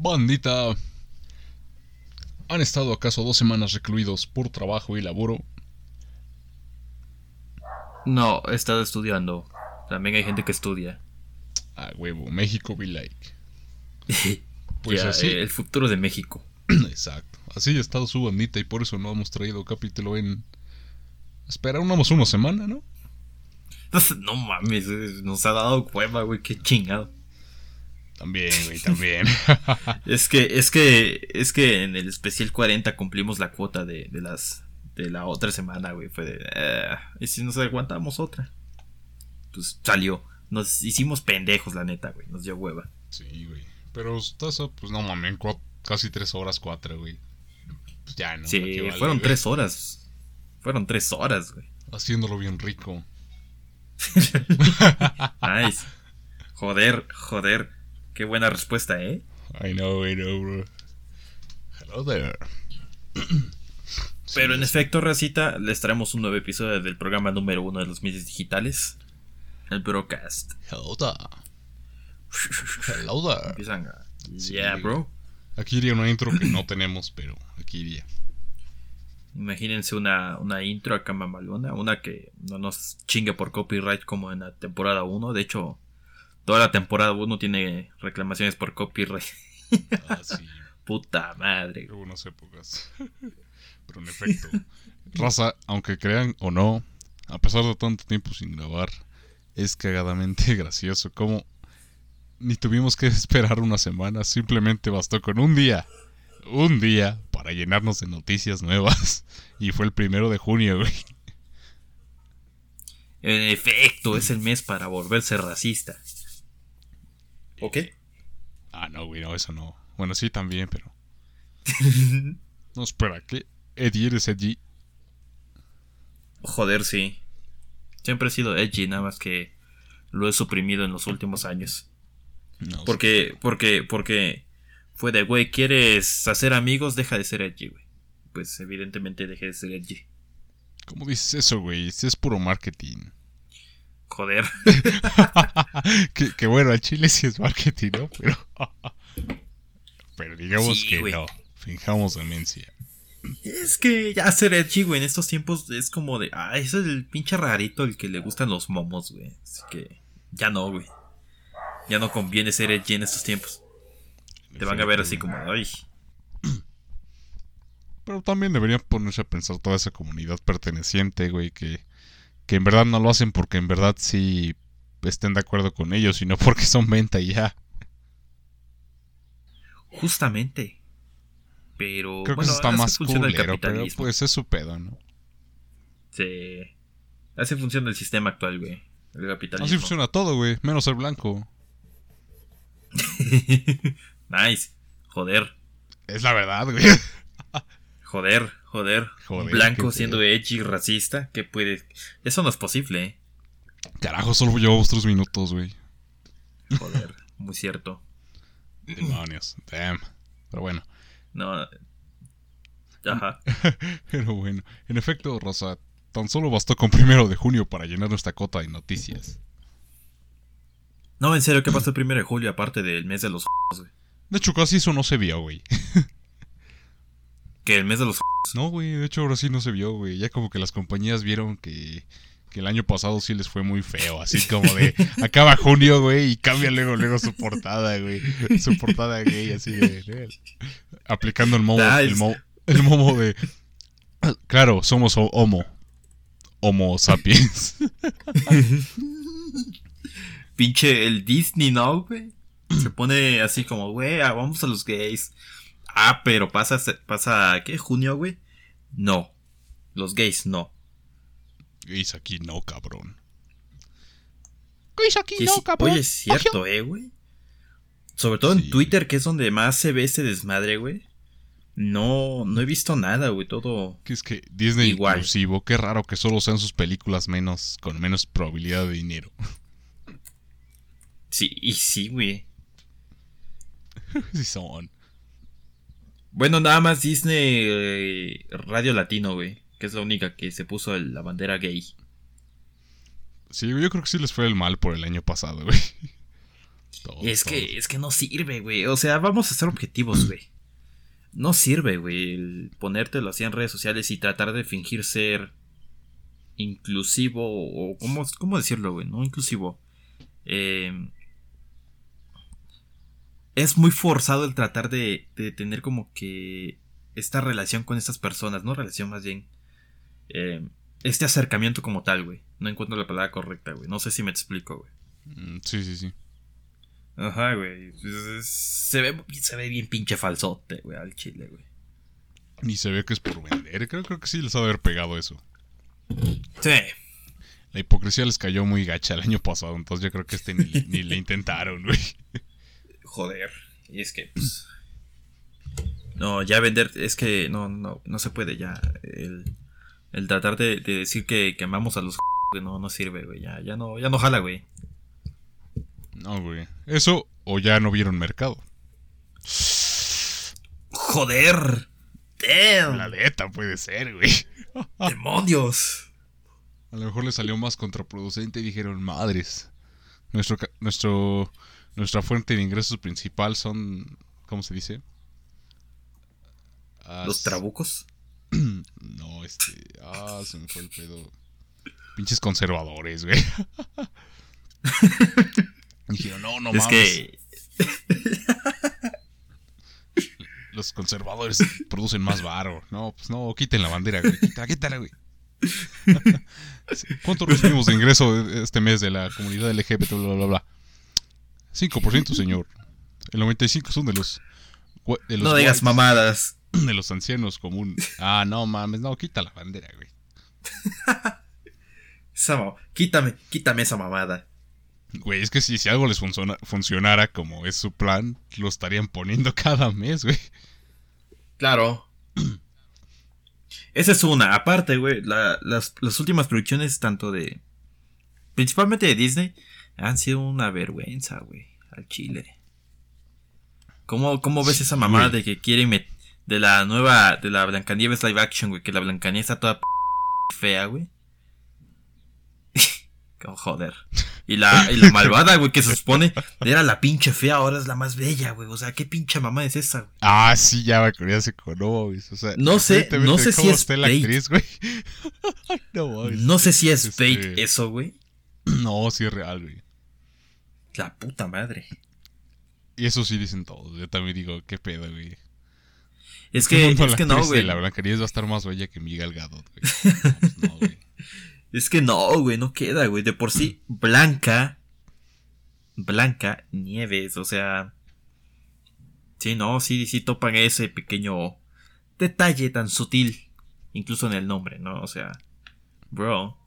Bandita. ¿Han estado acaso dos semanas recluidos por trabajo y laboro? No, he estado estudiando. También hay gente que estudia. Ah, huevo, México be like. Pues así. el futuro de México. Exacto. Así ha estado su bandita y por eso no hemos traído capítulo en. Espera, unos una semana, ¿no? No mames, nos ha dado cueva, güey, qué chingado. También, güey, también. es que, es que, es que en el especial 40 cumplimos la cuota de, de las de la otra semana, güey. Fue de. Eh, y si nos aguantamos otra. Pues salió. Nos hicimos pendejos, la neta, güey. Nos dio hueva. Sí, güey. Pero pues no mames, casi tres horas, cuatro, güey. Pues ya, ¿no? Sí, fueron tres horas. Fueron tres horas, güey. Haciéndolo bien rico. nice. Joder, joder. Qué buena respuesta, ¿eh? I know, I know, bro. Hello there. Pero en efecto, Racita, les traemos un nuevo episodio del programa número uno de los medios digitales. El Broadcast. Hello there. Hello there. Empiezan a... yeah, bro. Aquí iría una intro que no tenemos, pero aquí iría. Imagínense una, una intro acá mamalona, una que no nos chingue por copyright como en la temporada 1. De hecho, toda la temporada 1 tiene reclamaciones por copyright. Ah, sí. Puta madre. Algunas épocas. Pero en efecto, raza, aunque crean o no, a pesar de tanto tiempo sin grabar, es cagadamente gracioso como ni tuvimos que esperar una semana, simplemente bastó con un día, un día para llenarnos de noticias nuevas y fue el primero de junio, güey. En efecto, es el mes para volverse racista. ¿O qué? Ah, no, güey, no, eso no. Bueno, sí también, pero... no, espera, ¿qué? Eddie, ¿eres Edgy? Joder, sí. Siempre he sido edgy, nada más que lo he suprimido en los últimos años. No, porque, porque, porque fue de, güey, ¿quieres hacer amigos? Deja de ser edgy, güey. Pues evidentemente dejé de ser edgy. ¿Cómo dices eso, güey? Es puro marketing. Joder. que, bueno, al chile sí es marketing, ¿no? Pero, pero digamos que no. Fijamos demencia. Es que ya ser edgy, güey, en estos tiempos es como de. Ah, ese es el pinche rarito el que le gustan los momos, güey. Así que ya no, güey. Ya no conviene ser edgy en estos tiempos. Te van a ver así como, ay. Pero también deberían ponerse a pensar toda esa comunidad perteneciente, güey, que, que en verdad no lo hacen porque en verdad sí estén de acuerdo con ellos, sino porque son venta y ya. Justamente. Pero Creo que eso está más culero, pero pues es su pedo, ¿no? Sí. Así funciona el sistema actual, güey. El capitalismo. Así funciona todo, güey. Menos el blanco. nice. Joder. Es la verdad, güey. joder, joder. joder blanco siendo edgy racista. ¿Qué puede...? Eso no es posible, ¿eh? Carajo, solo llevamos tres minutos, güey. Joder, muy cierto. Demonios. Damn. Pero bueno. No. Ajá. Pero bueno, en efecto, Rosa, tan solo bastó con primero de junio para llenar nuestra cota de noticias. No, en serio, ¿qué pasó el primero de julio aparte del mes de los güey? De hecho, casi eso no se vio, güey. ¿Que el mes de los No, güey, de hecho ahora sí no se vio, güey. Ya como que las compañías vieron que que el año pasado sí les fue muy feo, así como de acaba junio, güey, y cambia luego luego su portada, güey, su portada gay, así de, aplicando el momo, el, el momo de, claro, somos homo, homo sapiens. Pinche el Disney, ¿no, güey? Se pone así como, güey, vamos a los gays. Ah, pero pasa, pasa, ¿qué? ¿Junio, güey? No. Los gays, no gays aquí no, cabrón. Gays aquí no, cabrón. Oye, es cierto, eh, güey. Sobre todo en Twitter, que es donde más se ve ese desmadre, güey. No, no he visto nada, güey, todo. Que es que Disney igual. inclusivo, qué raro que solo sean sus películas menos, con menos probabilidad de dinero. Sí, y sí, güey. sí son. Bueno, nada más Disney eh, Radio Latino, güey que es la única que se puso la bandera gay. Sí, yo creo que sí les fue el mal por el año pasado, güey. Todos, es que, es que no sirve, güey. O sea, vamos a ser objetivos, güey. No sirve, güey, el ponértelo así en redes sociales y tratar de fingir ser inclusivo o cómo, cómo decirlo, güey, no inclusivo. Eh, es muy forzado el tratar de, de tener como que esta relación con estas personas, no relación más bien. eh, este acercamiento como tal, güey. No encuentro la palabra correcta, güey. No sé si me explico, güey. Mm, Sí, sí, sí. Ajá, güey. Se ve, se ve bien pinche falsote, güey, al chile, güey. Ni se ve que es por vender. Creo, creo que sí les ha de haber pegado eso. Sí. La hipocresía les cayó muy gacha el año pasado, entonces yo creo que este ni, ni le intentaron, güey. Joder. Y es que, pues. No, ya vender. Es que no, no, no se puede ya. El, el tratar de, de decir que, que amamos a los que no, no sirve, güey. Ya, ya no, ya no jala, güey. No, güey. Eso o ya no vieron mercado. Joder. Damn. La neta puede ser, güey. Demonios. A lo mejor le salió más contraproducente y dijeron, madres. Nuestro, nuestro, nuestra fuente de ingresos principal son, ¿cómo se dice? Ah, Los trabucos. No, este. Ah, se me fue el pedo. Pinches conservadores, güey. Dijeron, no, no es mames. que. Los conservadores producen más varo. No, pues no, quiten la bandera, güey. Quítala, quítala, güey. ¿Cuánto recibimos de ingreso este mes de la comunidad LGBT, bla, bla, bla? 5%, señor. El 95% son de los... De los No digas whites, mamadas. De los ancianos común. Ah, no mames, no, quita la bandera, güey. Esa quítame, quítame esa mamada. Güey, es que si, si algo les funciona, funcionara como es su plan, lo estarían poniendo cada mes, güey. Claro. Esa es una. Aparte, güey, la- las, las últimas producciones, tanto de. Principalmente de Disney, han sido una vergüenza, güey. Al chile. ¿Cómo, cómo ves Sí, esa mamada güey. de que quieren met- De la nueva. De la Blancanieves live action, güey. Que la Blancanieves está toda p fea, güey. Como joder. Y la, y la malvada, güey, que se supone era la pinche fea, ahora es la más bella, güey. O sea, ¿qué pinche mamá es esa, güey? Ah, sí, ya me acordé hace con no mames, O sea, No sé- no sé si es la actriz, güey. No sé si es Este- bait eso, güey. No, sí es real, güey. La puta madre. Y eso sí dicen todos. Yo también digo, qué pedo, güey. Es ¿Qué que, es que no, güey. La Blancanieves va a estar más bella que Miguel Gadot, güey. No, no, güey. Es que no, güey, no queda, güey. De por sí, Blanca. Blanca Nieves, o sea. Sí, no, sí, sí topan ese pequeño detalle tan sutil. Incluso en el nombre, ¿no? O sea. Bro.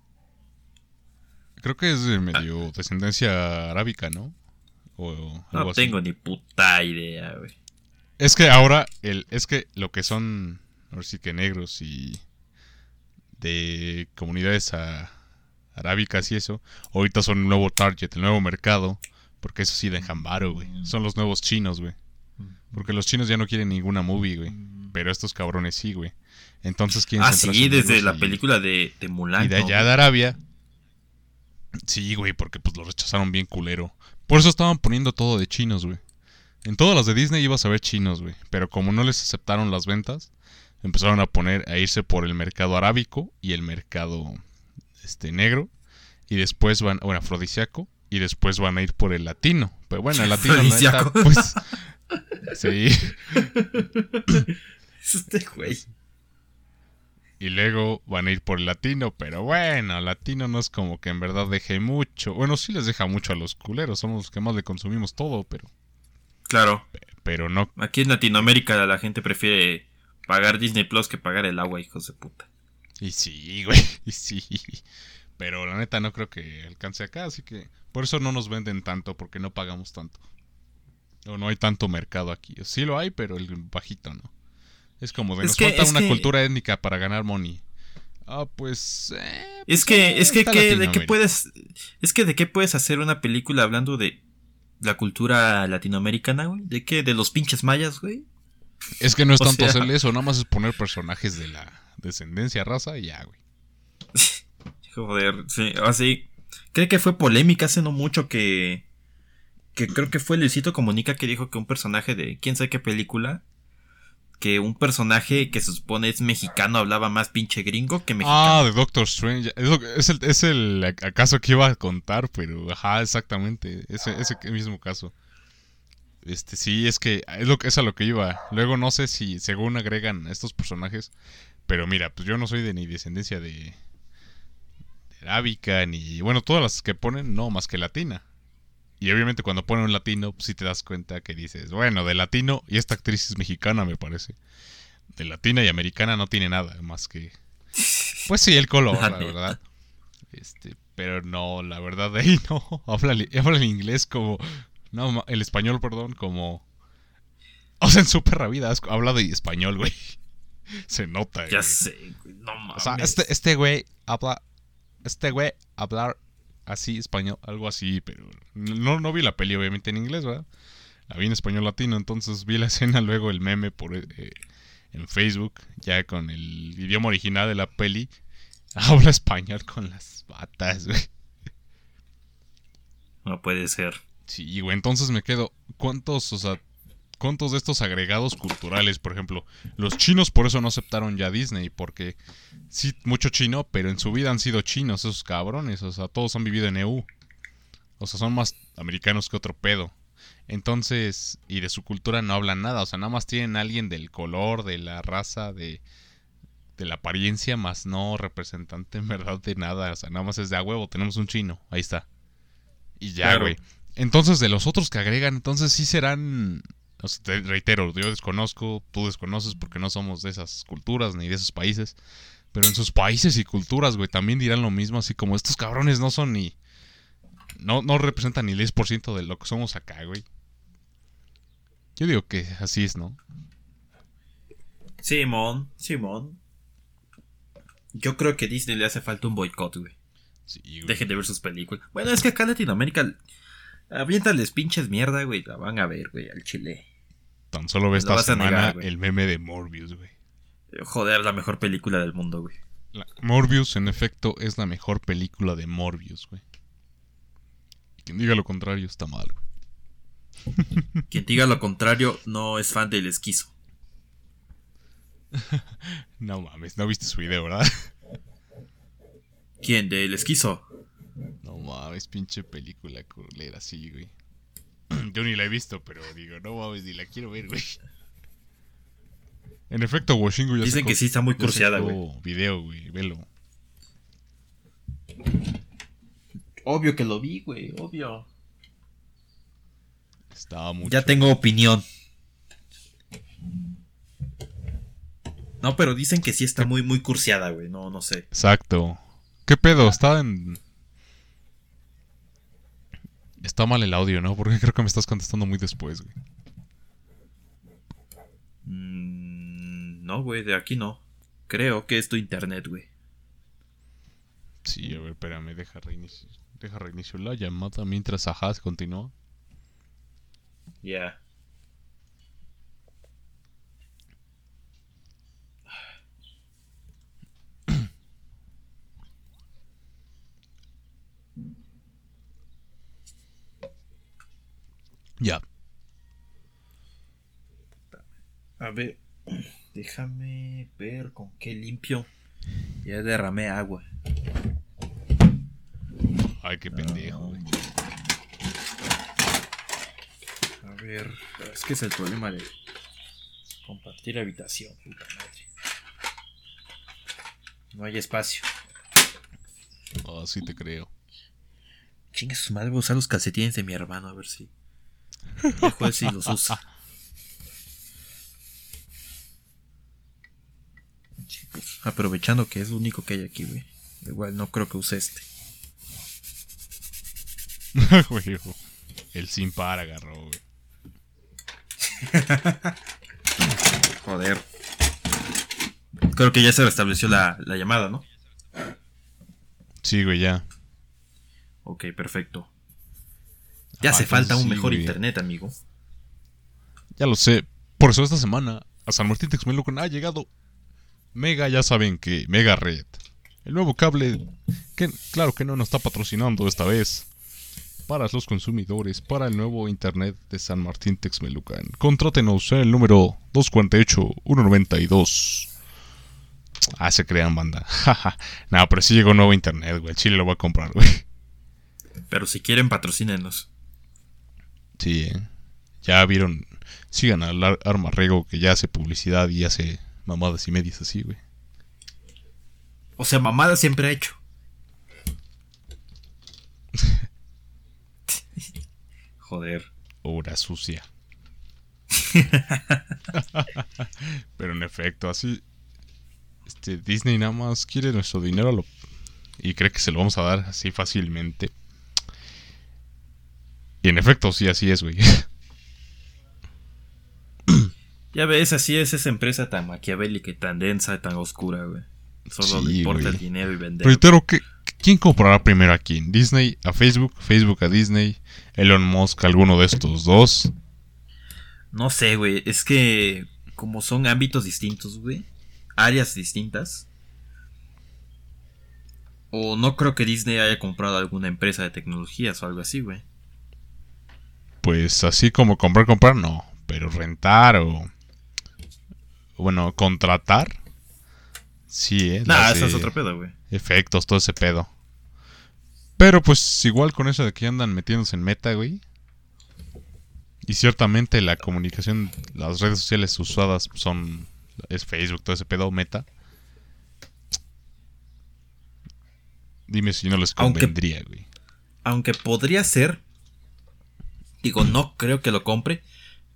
Creo que es de medio descendencia arábica, ¿no? O No tengo ni puta idea, güey. Es que ahora, el, es que lo que son, ahora sí que negros y de comunidades a- arábicas y eso, ahorita son el nuevo target, el nuevo mercado, porque eso sí dejan varo, güey. Son los nuevos chinos, güey. Porque los chinos ya no quieren ninguna movie, güey. Pero estos cabrones sí, güey. Entonces quieren Ah, sí, desde la y- película de, de Mulan. Y de ¿no? allá de Arabia. Sí, güey, porque pues lo rechazaron bien culero. Por eso estaban poniendo todo de chinos, güey. En todas las de Disney ibas a ver chinos, güey. Pero como no les aceptaron las ventas, empezaron a poner, a irse por el mercado arábico y el mercado este negro. Y después van, bueno, afrodisíaco. Y después van a ir por el latino. Pero bueno, el latino, la neta, Afrodisíaco. pues. Sí. Es este güey. Y luego van a ir por el latino, pero bueno, latino no es como que en verdad deje mucho. Bueno, sí les deja mucho a los culeros, somos los que más le consumimos todo, pero, Claro. pero no. Aquí en Latinoamérica la gente prefiere pagar Disney Plus que pagar el agua, hijos de puta. Y sí, güey, y sí. Pero la neta no creo que alcance acá, así que por eso no nos venden tanto, porque no pagamos tanto. O no hay tanto mercado aquí. Sí lo hay, pero el bajito no. Es como de Es nos que- falta una que- cultura étnica para ganar money. Ah, pues... eh, Es que, es que, está ¿qué- ¿de qué puedes, es que de qué puedes hacer una película hablando de la cultura latinoamericana, güey? ¿De qué? ¿De los pinches mayas, güey? Es que no es O tanto sea- hacerle eso, nada más es poner personajes de la descendencia, raza y ya, güey. Joder, sí, así. Creo que fue polémica hace no mucho que. que creo que fue Luisito Comunica que dijo que un personaje de quién sabe qué película que un personaje que se supone es mexicano hablaba más pinche gringo que mexicano. Ah, de Doctor Strange. Es, el, es el acaso que iba a contar, pero ajá, exactamente. Ese, ese mismo caso. Este, sí, es que es, lo, que- es a lo que iba. Luego no sé si según agregan estos personajes. Pero mira, pues yo no soy de ni descendencia de, de arábica, ni. Bueno, todas las que ponen, no, más que latina. Y obviamente cuando ponen un latino, pues sí te das cuenta que dices, bueno, de latino, y esta actriz es mexicana, me parece. De latina y americana no tiene nada más que. Pues sí, el color, La verdad. Este, pero no, la verdad de ahí no. Habla, habla el inglés como. No, el español, perdón, como. O sea, en su perra vida habla de español, güey. Se nota, Ya güey. sé, güey, no mames. O sea, este, este güey habla. Este güey hablar así español, algo así, pero no, no vi la peli obviamente en inglés, ¿verdad? La vi en español latino, entonces vi la escena luego el meme por eh, en Facebook, ya con el idioma original de la peli. Habla español con las patas, güey. No puede ser. Sí, güey, entonces me quedo. ¿Cuántos, o sea, cuántos de estos agregados culturales, por ejemplo, los chinos por eso no aceptaron ya Disney, porque sí, mucho chino, pero en su vida han sido chinos esos cabrones, o sea, todos han vivido en EU. O sea, son más americanos que otro pedo. Entonces, y de su cultura no hablan nada, o sea, nada más tienen a alguien del color, de la raza, de, de la apariencia, más no representante en verdad de nada, o sea, nada más es de a huevo, tenemos un chino, ahí está. Y ya, Claro. güey. Entonces, de los otros que agregan, entonces sí serán. O sea, te reitero, yo desconozco, tú desconoces porque no somos de esas culturas ni de esos países. Pero en sus países y culturas, güey, también dirán lo mismo, así como estos cabrones no son ni. No, no representan ni el 10% de lo que somos acá, güey. Yo digo que así es, ¿no? Simón, Simón. Yo creo que a Disney le hace falta un boicot, güey. Sí, güey. Dejen de ver sus películas. Bueno, es que acá en Latinoamérica. Aviéntales pinches mierda, güey. La van a ver, güey, al chile. Tan solo ve esta semana negar, el meme de Morbius, güey. Joder, la mejor película del mundo, güey. La- Morbius, en efecto, es la mejor película de Morbius, güey. Quien diga lo contrario está mal, güey. Quien diga lo contrario no es fan del esquizo. No mames, no viste su video, ¿verdad? ¿Quién? ¿Del esquizo? No mames, pinche película culera, sí, güey. Yo ni la he visto, pero digo, no mames, ni la quiero ver, güey. En efecto, Washingo ya Dicen sacó- que sí está muy sacó güey. video, güey, velo. Obvio que lo vi, güey, obvio. Estaba mucho. Ya tengo opinión. No, pero dicen que sí está muy, muy cursiada, güey. No, no sé. Exacto. ¿Qué pedo? Está en... Está mal el audio, ¿no? Porque creo que me estás contestando muy después, güey. Mm, no, güey, de aquí no. Creo que es tu internet, güey. Sí, a ver, espérame, deja reinicio, deja reinicio la llamada mientras ajá se continúa. Ya. Ya. A ver, déjame ver con qué limpio. Ya derramé agua. Ay, qué pendejo, güey. A ver, es que es el problema de compartir habitación, puta madre. No hay espacio. Oh, sí te creo. Chingue su madre, voy a usar los calcetines de mi hermano a ver si. Dejo él si los usa. Chicos, aprovechando que es lo único que hay aquí, güey. Igual no creo que use este. Güey, el sin par agarró, güey. Joder. Creo que ya se restableció la, la llamada, ¿no? Sí, güey, ya. Ok, perfecto. Ya Ah, hace falta entonces un sí, mejor güey. internet, amigo. Ya lo sé. Por eso esta semana a San Martín Texmelucan ha llegado Mega, ya saben que Mega Red. El nuevo cable que claro que no nos está patrocinando esta vez. para los consumidores para el nuevo Internet de San Martín Texmelucan. Contrátenos en el número 248-192. Ah, se crean banda. no, pero sí llegó nuevo Internet, güey. Chile lo va a comprar, güey. Pero si quieren, patrocínenos. Sí, ¿eh? Ya vieron. Sigan al Ar- Arma Rego que ya hace publicidad y hace mamadas y medias así, güey. O sea, mamada siempre ha hecho. Joder. Obra sucia. Pero en efecto, así. Este, Disney nada más quiere nuestro dinero lo- y cree que se lo vamos a dar así fácilmente. Y en efecto, sí, así es, güey. Ya ves, así es esa empresa tan maquiavélica y tan densa y tan oscura, güey. Solo Sí, le importa güey. el dinero y vender. Reitero, ¿qué- ¿quién comprará primero aquí? ¿Disney a Facebook? ¿Facebook a Disney? ¿Elon Musk a alguno de estos dos? No sé, güey. Es que como son ámbitos distintos, güey. Áreas distintas. O no creo que Disney haya comprado alguna empresa de tecnologías o algo así, güey. Pues así como comprar, comprar, no. Pero rentar o. Bueno, contratar. Sí, eh. Nah, ese es otro pedo, güey. Efectos, todo ese pedo. Pero pues igual con eso de que andan metiéndose en meta, güey. Y ciertamente la comunicación, las redes sociales usadas son. Es Facebook, todo ese pedo, meta. Dime si no les Aunque- convendría, güey. Aunque podría ser. Digo, no creo que lo compre.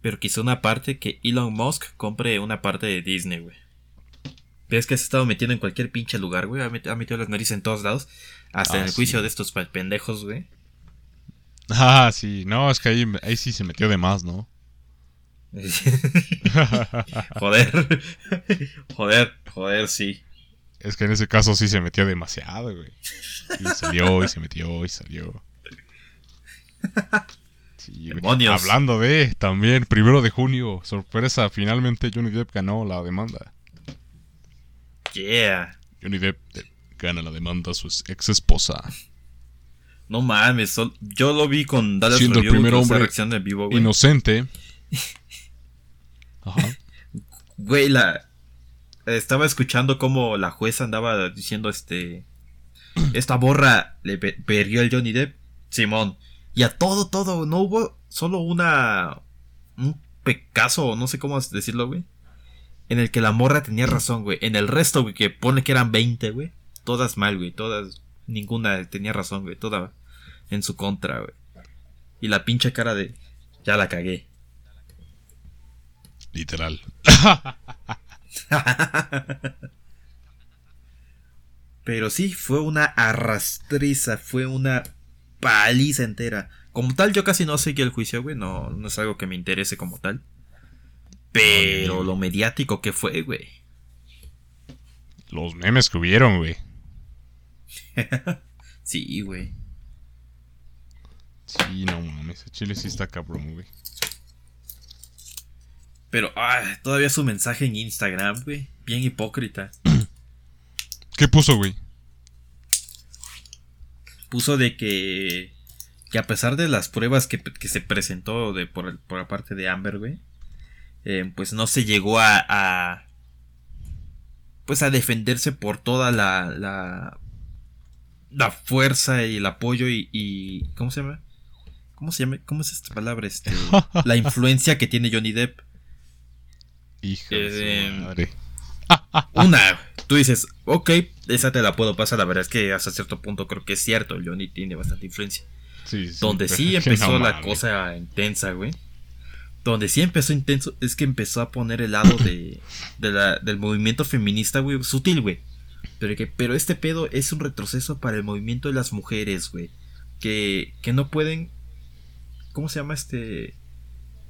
Pero quizá una parte que Elon Musk compre una parte de Disney, güey. Ves que se ha estado metiendo en cualquier pinche lugar, güey. Ha met- ha metido las narices en todos lados. Hasta Ah, en el sí. juicio de estos pendejos, güey. Ah, sí, no, es que ahí, ahí sí se metió de más, ¿no? joder. joder, joder, sí. Es que en ese caso sí se metió demasiado, güey. Y salió, y se metió, y salió. Sí, güey. Demonios. Hablando de, también, primero de junio, sorpresa, finalmente Johnny Depp ganó la demanda. Yeah. Johnny Depp gana la demanda a su ex esposa. No mames, yo lo vi con Dallas Siendo el Review, primer con esa hombre reacción de vivo, güey. Inocente. Ajá. Güey, la estaba escuchando cómo la jueza andaba diciendo este esta borra le pe- perdió el Johnny Depp, Simón. Y a todo todo, no hubo solo una un pecazo, no sé cómo decirlo, güey. En el que la morra tenía razón, güey. En el resto, güey, que pone que eran 20, güey. Todas mal, güey. Todas, ninguna tenía razón, güey. Toda en su contra, güey. Y la pinche cara de, ya la cagué. Literal. Pero sí, fue una arrastriza, fue una paliza entera. Como tal, yo casi no seguí el juicio, güey. No, no es algo que me interese como tal. Pero lo mediático que fue, güey. Los memes que hubieron, güey. Sí, güey. Sí, no mames. Chile sí está cabrón, güey. Pero, ah, todavía su mensaje en Instagram, güey. Bien hipócrita. ¿Qué puso, güey? Puso de que. Que a pesar de las pruebas que, que se presentó de, por, el- por la parte de Amber, güey. eh, pues no se llegó a, a. Pues a defenderse por toda la. La, la fuerza y el apoyo y, y. ¿Cómo se llama? ¿Cómo se llama? ¿Cómo es esta palabra? Este, la influencia que tiene Johnny Depp. Hijo de Eh, su madre. Una, tú dices, ok, esa te la puedo pasar. La verdad es que hasta cierto punto creo que es cierto. Johnny tiene bastante influencia. Sí, sí, Donde sí empezó no la cosa intensa, güey. Donde sí empezó intenso es que empezó a poner el lado de, de la- del movimiento feminista, güey. Sutil, güey. Pero, que, pero este pedo es un retroceso para el movimiento de las mujeres, güey. Que, que no pueden... ¿Cómo se llama este?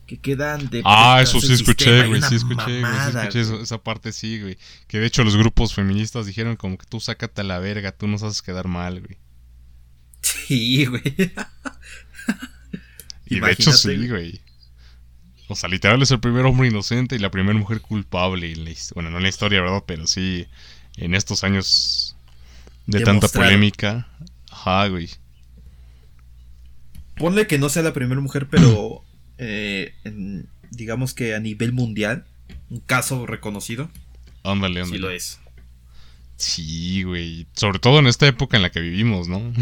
Que quedan de... Ah, eso sí escuché, güey, sí escuché, güey, sí escuché eso- esa parte, sí, güey. Que de hecho los grupos feministas dijeron como que tú sácate a la verga, tú nos haces quedar mal, güey. Sí, güey. Y de hecho sí, güey. O sea, literal es el primer hombre inocente y la primera mujer culpable. en la bueno, no en la historia, ¿verdad? Pero sí, en estos años de tanta polémica. Ajá, güey. ponle que no sea la primera mujer, pero eh, en- digamos que a nivel mundial, un caso reconocido, Ándale, ándale. sí lo es. Sí, güey. Sobre todo en esta época en la que vivimos, ¿no?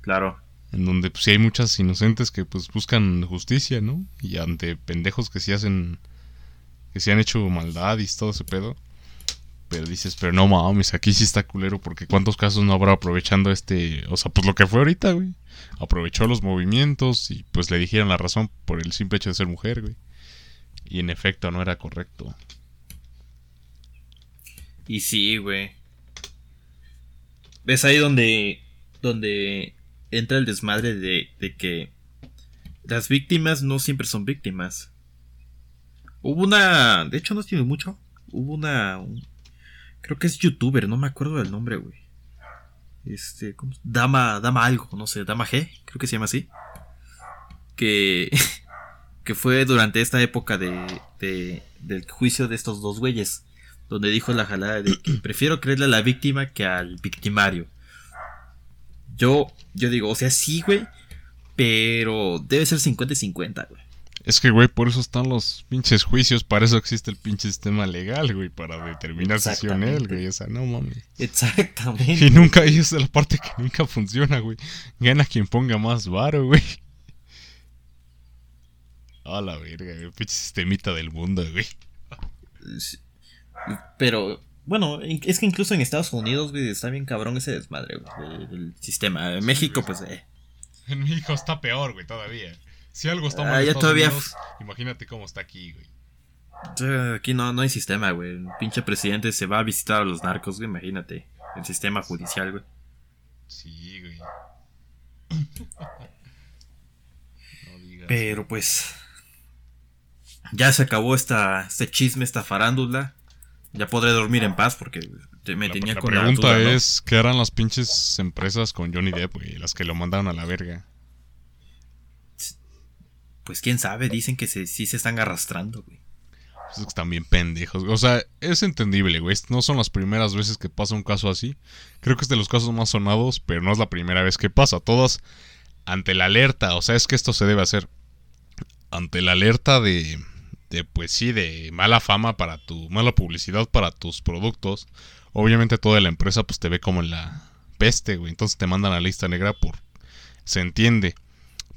Claro. En donde pues sí hay muchas inocentes que pues buscan justicia, ¿no? Y ante pendejos que sí hacen que sí han hecho maldad y todo ese pedo. Pero dices, pero no mames, aquí sí está culero porque cuántos casos no habrá aprovechando este, o sea, pues lo que fue ahorita, güey. Aprovechó los movimientos y pues le dijeron la razón por el simple hecho de ser mujer, güey. Y en efecto no era correcto. Y sí, güey. ¿Ves ahí donde, donde entra el desmadre de, de que las víctimas no siempre son víctimas? Hubo una, de hecho no tiene mucho, hubo una, un- creo que es youtuber, no me acuerdo del nombre, güey. Este, ¿cómo? Dama, Dama algo, no sé, Dama G, creo que se llama así. Que, que fue durante esta época de, de- del juicio de estos dos güeyes donde dijo la jalada de que prefiero creerle a la víctima que al victimario. Yo, yo digo, o sea, sí, güey, pero debe ser 50 y 50, güey. Es que, güey, por eso están los pinches juicios, para eso existe el pinche sistema legal, güey, para determinar si no, Exactamente. güey, o sea, no mames. Exactamente. Y nunca, y esa es la parte que nunca funciona, güey. Gana quien ponga más varo, güey. A la verga, güey, pinche sistemita del mundo, güey. Pero, bueno, es que incluso en Estados Unidos, güey, está bien cabrón ese desmadre, güey, del- del sistema. En México, pues, eh. En México está peor, güey, todavía. Si algo está Ah, mal en Estados todavía Unidos, imagínate cómo está aquí, güey. Aquí no, no hay sistema, güey. Un pinche presidente se va a visitar a los narcos, güey, imagínate. El sistema judicial, güey. Sí, güey. No digas. Pero pues. Ya se acabó esta, este chisme, esta farándula. Ya podré dormir en paz porque me La, tenía la con pregunta la duda, ¿no? es, ¿qué harán las pinches empresas con Johnny Depp, güey? Las que lo mandaron a la verga. Pues quién sabe, dicen que se, sí se están arrastrando, güey. Pues están bien pendejos. O sea, es entendible, güey. No son las primeras veces que pasa un caso así. Creo que es de los casos más sonados, pero no es la primera vez que pasa. Todas ante la alerta. O sea, es que esto se debe hacer. Ante la alerta de, de pues sí, de mala fama para tu, mala publicidad para tus productos. Obviamente toda la empresa pues te ve como en la peste, güey. Entonces te mandan a la lista negra por... Se entiende.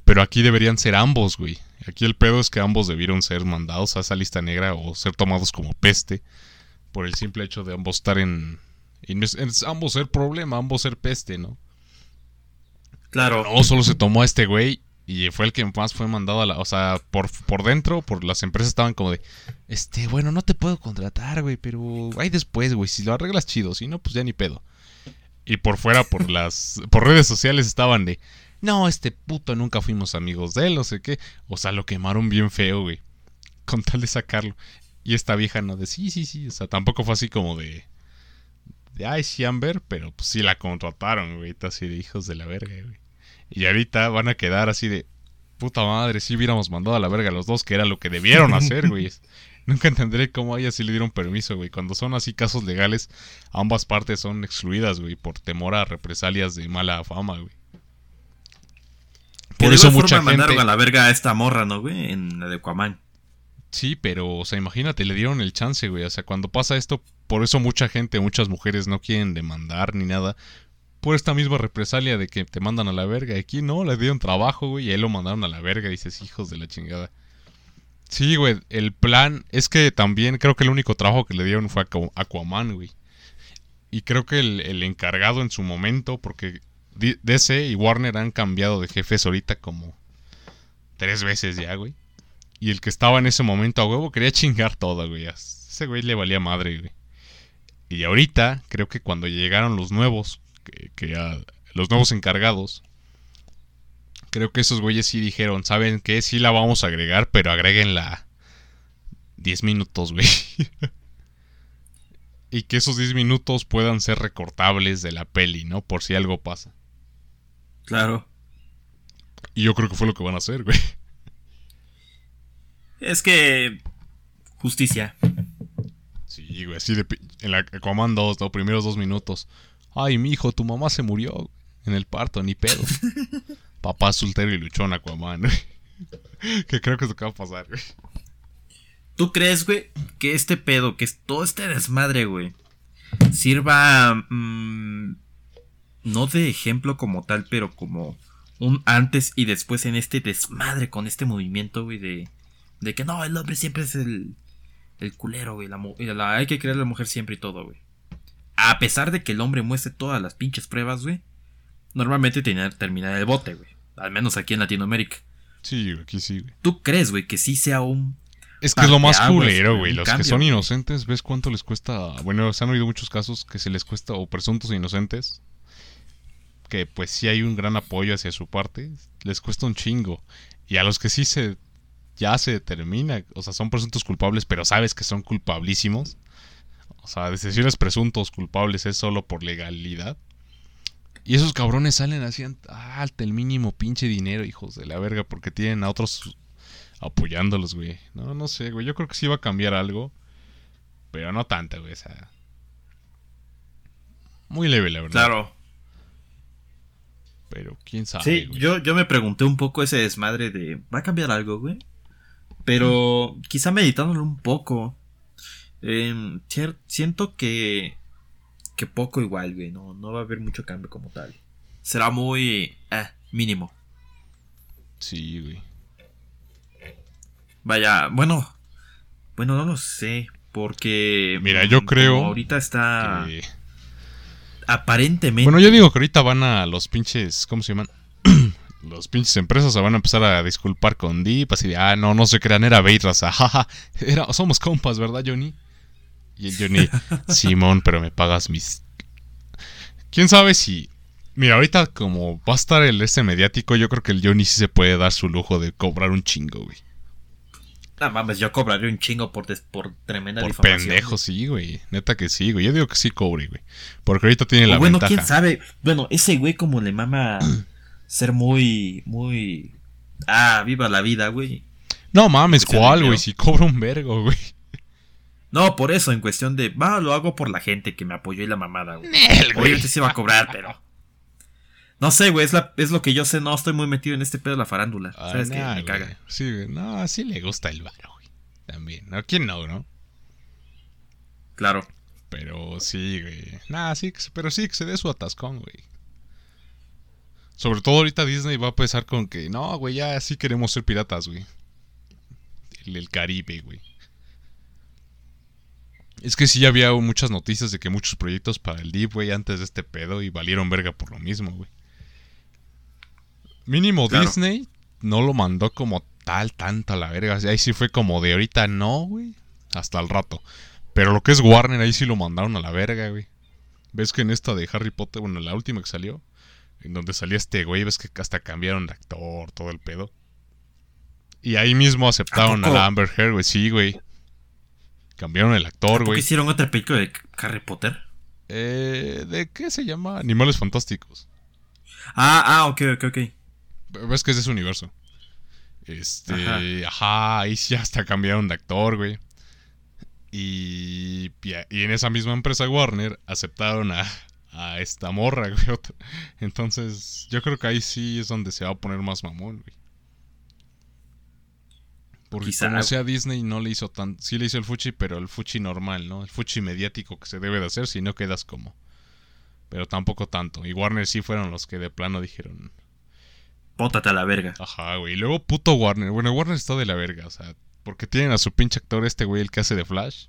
Pero aquí deberían ser ambos, güey. Aquí el pedo es que ambos debieron ser mandados a esa lista negra o ser tomados como peste. Por el simple hecho de ambos estar en... en- en- ambos ser problema, ambos ser peste, ¿no? Claro. No, solo se tomó a este güey y fue el que más fue mandado a la... O sea, por, por dentro, por las empresas estaban como de... Este, bueno, no te puedo contratar, güey, pero ahí después, güey. Si lo arreglas chido, si no, pues ya ni pedo. Y por fuera, por las... Por redes sociales estaban de... No, este puto nunca fuimos amigos de él, no sé qué. O sea, lo quemaron bien feo, güey. Con tal de sacarlo. Y esta vieja no de sí, sí, sí. O sea, tampoco fue así como de... De, ay, sí, Amber, pero pues sí la contrataron, güey. Así de hijos de la verga, güey. Y ahorita van a quedar así de... Puta madre, si hubiéramos mandado a la verga a los dos, que era lo que debieron hacer, güey. Nunca entenderé cómo a ella sí le dieron permiso, güey. Cuando son así casos legales, ambas partes son excluidas, güey, por temor a represalias de mala fama, güey. Por eso mucha forma mandaron a la verga a esta morra, ¿no, güey? En la de Aquaman. Sí, pero, o sea, imagínate, le dieron el chance, güey. O sea, cuando pasa esto, por eso mucha gente, muchas mujeres no quieren demandar ni nada. Por esta misma represalia de que te mandan a la verga. Aquí no, le dieron trabajo, güey, y a él lo mandaron a la verga. Y dices, hijos de la chingada. Sí, güey, el plan es que también creo que el único trabajo que le dieron fue a Aqu- Aquaman, güey. Y creo que el, el encargado en su momento, porque DC y Warner han cambiado de jefes ahorita como tres veces ya, güey. Y el que estaba en ese momento a huevo quería chingar todo, güey. Ese güey le valía madre, güey. Y ahorita, creo que cuando llegaron los nuevos, que, los nuevos encargados, creo que esos güeyes sí dijeron, ¿saben qué? Sí la vamos a agregar, pero agréguenla 10 minutos, güey. y que esos 10 minutos puedan ser recortables de la peli, ¿no? Por si algo pasa. Claro. Y yo creo que fue lo que van a hacer, güey. Es que. Justicia. Sí, güey, así de... En la Aquaman 2, los primeros dos minutos. Ay, mi hijo, tu mamá se murió en el parto, ni pedo. papá soltero y luchón Aquaman, güey. que creo que es lo que va a pasar, güey. ¿Tú crees, güey, que este pedo, que es todo este desmadre, güey, sirva mm, no de ejemplo como tal, pero como un antes y después en este desmadre con este movimiento, güey, de, de que no, el hombre siempre es el, el culero, güey, la, la- hay que creer a la mujer siempre y todo, güey. A pesar de que el hombre muestre todas las pinches pruebas, güey, normalmente tiene terminar el bote, güey. Al menos aquí en Latinoamérica. Sí, aquí sí, güey. ¿Tú crees, güey, que sí sea un Es que es lo más culero, güey, Los que son inocentes, ¿ves cuánto les cuesta? Bueno, se han oído muchos casos que se les cuesta, o presuntos inocentes, que pues sí hay un gran apoyo hacia su parte, les cuesta un chingo. Y a los que sí se, ya se determina, o sea, son presuntos culpables, pero sabes que son culpabilísimos. O sea, decirles presuntos culpables es solo por legalidad. Y esos cabrones salen así, ah, hasta el mínimo pinche dinero, hijos de la verga, porque tienen a otros apoyándolos, güey. No, no sé, güey. Yo creo que sí va a cambiar algo. Pero no tanto, güey. O sea. Muy leve, la verdad. Claro. Pero quién sabe, Sí, güey. yo, yo me pregunté un poco ese desmadre de, ¿va a cambiar algo, güey? Pero quizá meditándolo un poco, em, siento que, que poco igual, güey, no, no va a haber mucho cambio como tal. Será muy, eh, mínimo. Sí, güey. Vaya, bueno, bueno, no lo sé, porque... Mira, yo creo Ahorita está... Que- Aparentemente... Bueno, yo digo que ahorita van a los pinches. ¿Cómo se llaman? los pinches empresas se van a empezar a disculpar con Deep. Así de, ah, no, no se crean, era bait, raza. Jaja. Era, somos compas, ¿verdad, Johnny? Y el Johnny, Simón, pero me pagas mis. Quién sabe si. Mira, ahorita como va a estar el este mediático, yo creo que el Johnny sí se puede dar su lujo de cobrar un chingo, güey. No mames, yo cobraré un chingo por, des- por tremenda Por difamación, pendejo, sí, güey. Neta que sí, güey. Yo digo que sí cobre, güey. Porque ahorita tiene O la bueno, ventaja. quién sabe. Bueno, ese güey como le mama ser muy, muy... Ah, viva la vida, güey. No mames, ¿cuál, güey? Si cobra un vergo, güey. No, por eso, en cuestión de, va, lo hago por la gente que me apoyó y la mamada, güey. Obviamente sí va a cobrar, pero... No sé, güey, es, la- es lo que yo sé, no estoy muy metido en este pedo de la farándula. Ah, ¿Sabes qué? nah, Me güey. caga. Sí, güey. No, sí le gusta el varo, güey. También. ¿A quién no, no? Claro. Pero sí, güey. Nah, sí, pero sí que se dé su atascón, güey. Sobre todo ahorita Disney va a empezar con que, no, güey, ya sí queremos ser piratas, güey. El, el Caribe, güey. Es que sí había muchas noticias de que muchos proyectos para el Deep, güey, antes de este pedo y valieron verga por lo mismo, güey. Mínimo Claro. Disney no lo mandó como tal, tanto a la verga. Ahí sí fue como de ahorita no, güey. Hasta el rato. Pero lo que es Warner, ahí sí lo mandaron a la verga, güey. ¿Ves que en esta de Harry Potter, bueno, la última que salió, en donde salía este güey, ves que hasta cambiaron de actor, todo el pedo? Y ahí mismo aceptaron ¿A la Amber Heard, güey, sí, güey. Cambiaron el actor, ¿Por qué güey. hicieron otra película de Harry Potter? Eh, ¿De qué se llama? Animales Fantásticos. Ah, ah, ok, ok, ok. Ves que es de ese universo. Este, Ajá. ajá, ahí sí hasta cambiaron de actor, güey. Y, y en esa misma empresa Warner aceptaron a, a esta morra, güey. otra. Entonces, yo creo que ahí sí es donde se va a poner más mamón, güey. Porque Quizá. como sea Disney no le hizo tan... Sí le hizo el fuchi, pero el fuchi normal, ¿no? El fuchi mediático que se debe de hacer, si no quedas como... Pero tampoco tanto. Y Warner sí fueron los que de plano dijeron... Pótate a la verga. Ajá, güey. Y luego puto Warner. Bueno, Warner está de la verga, o sea, porque tienen a su pinche actor este güey, el que hace de Flash.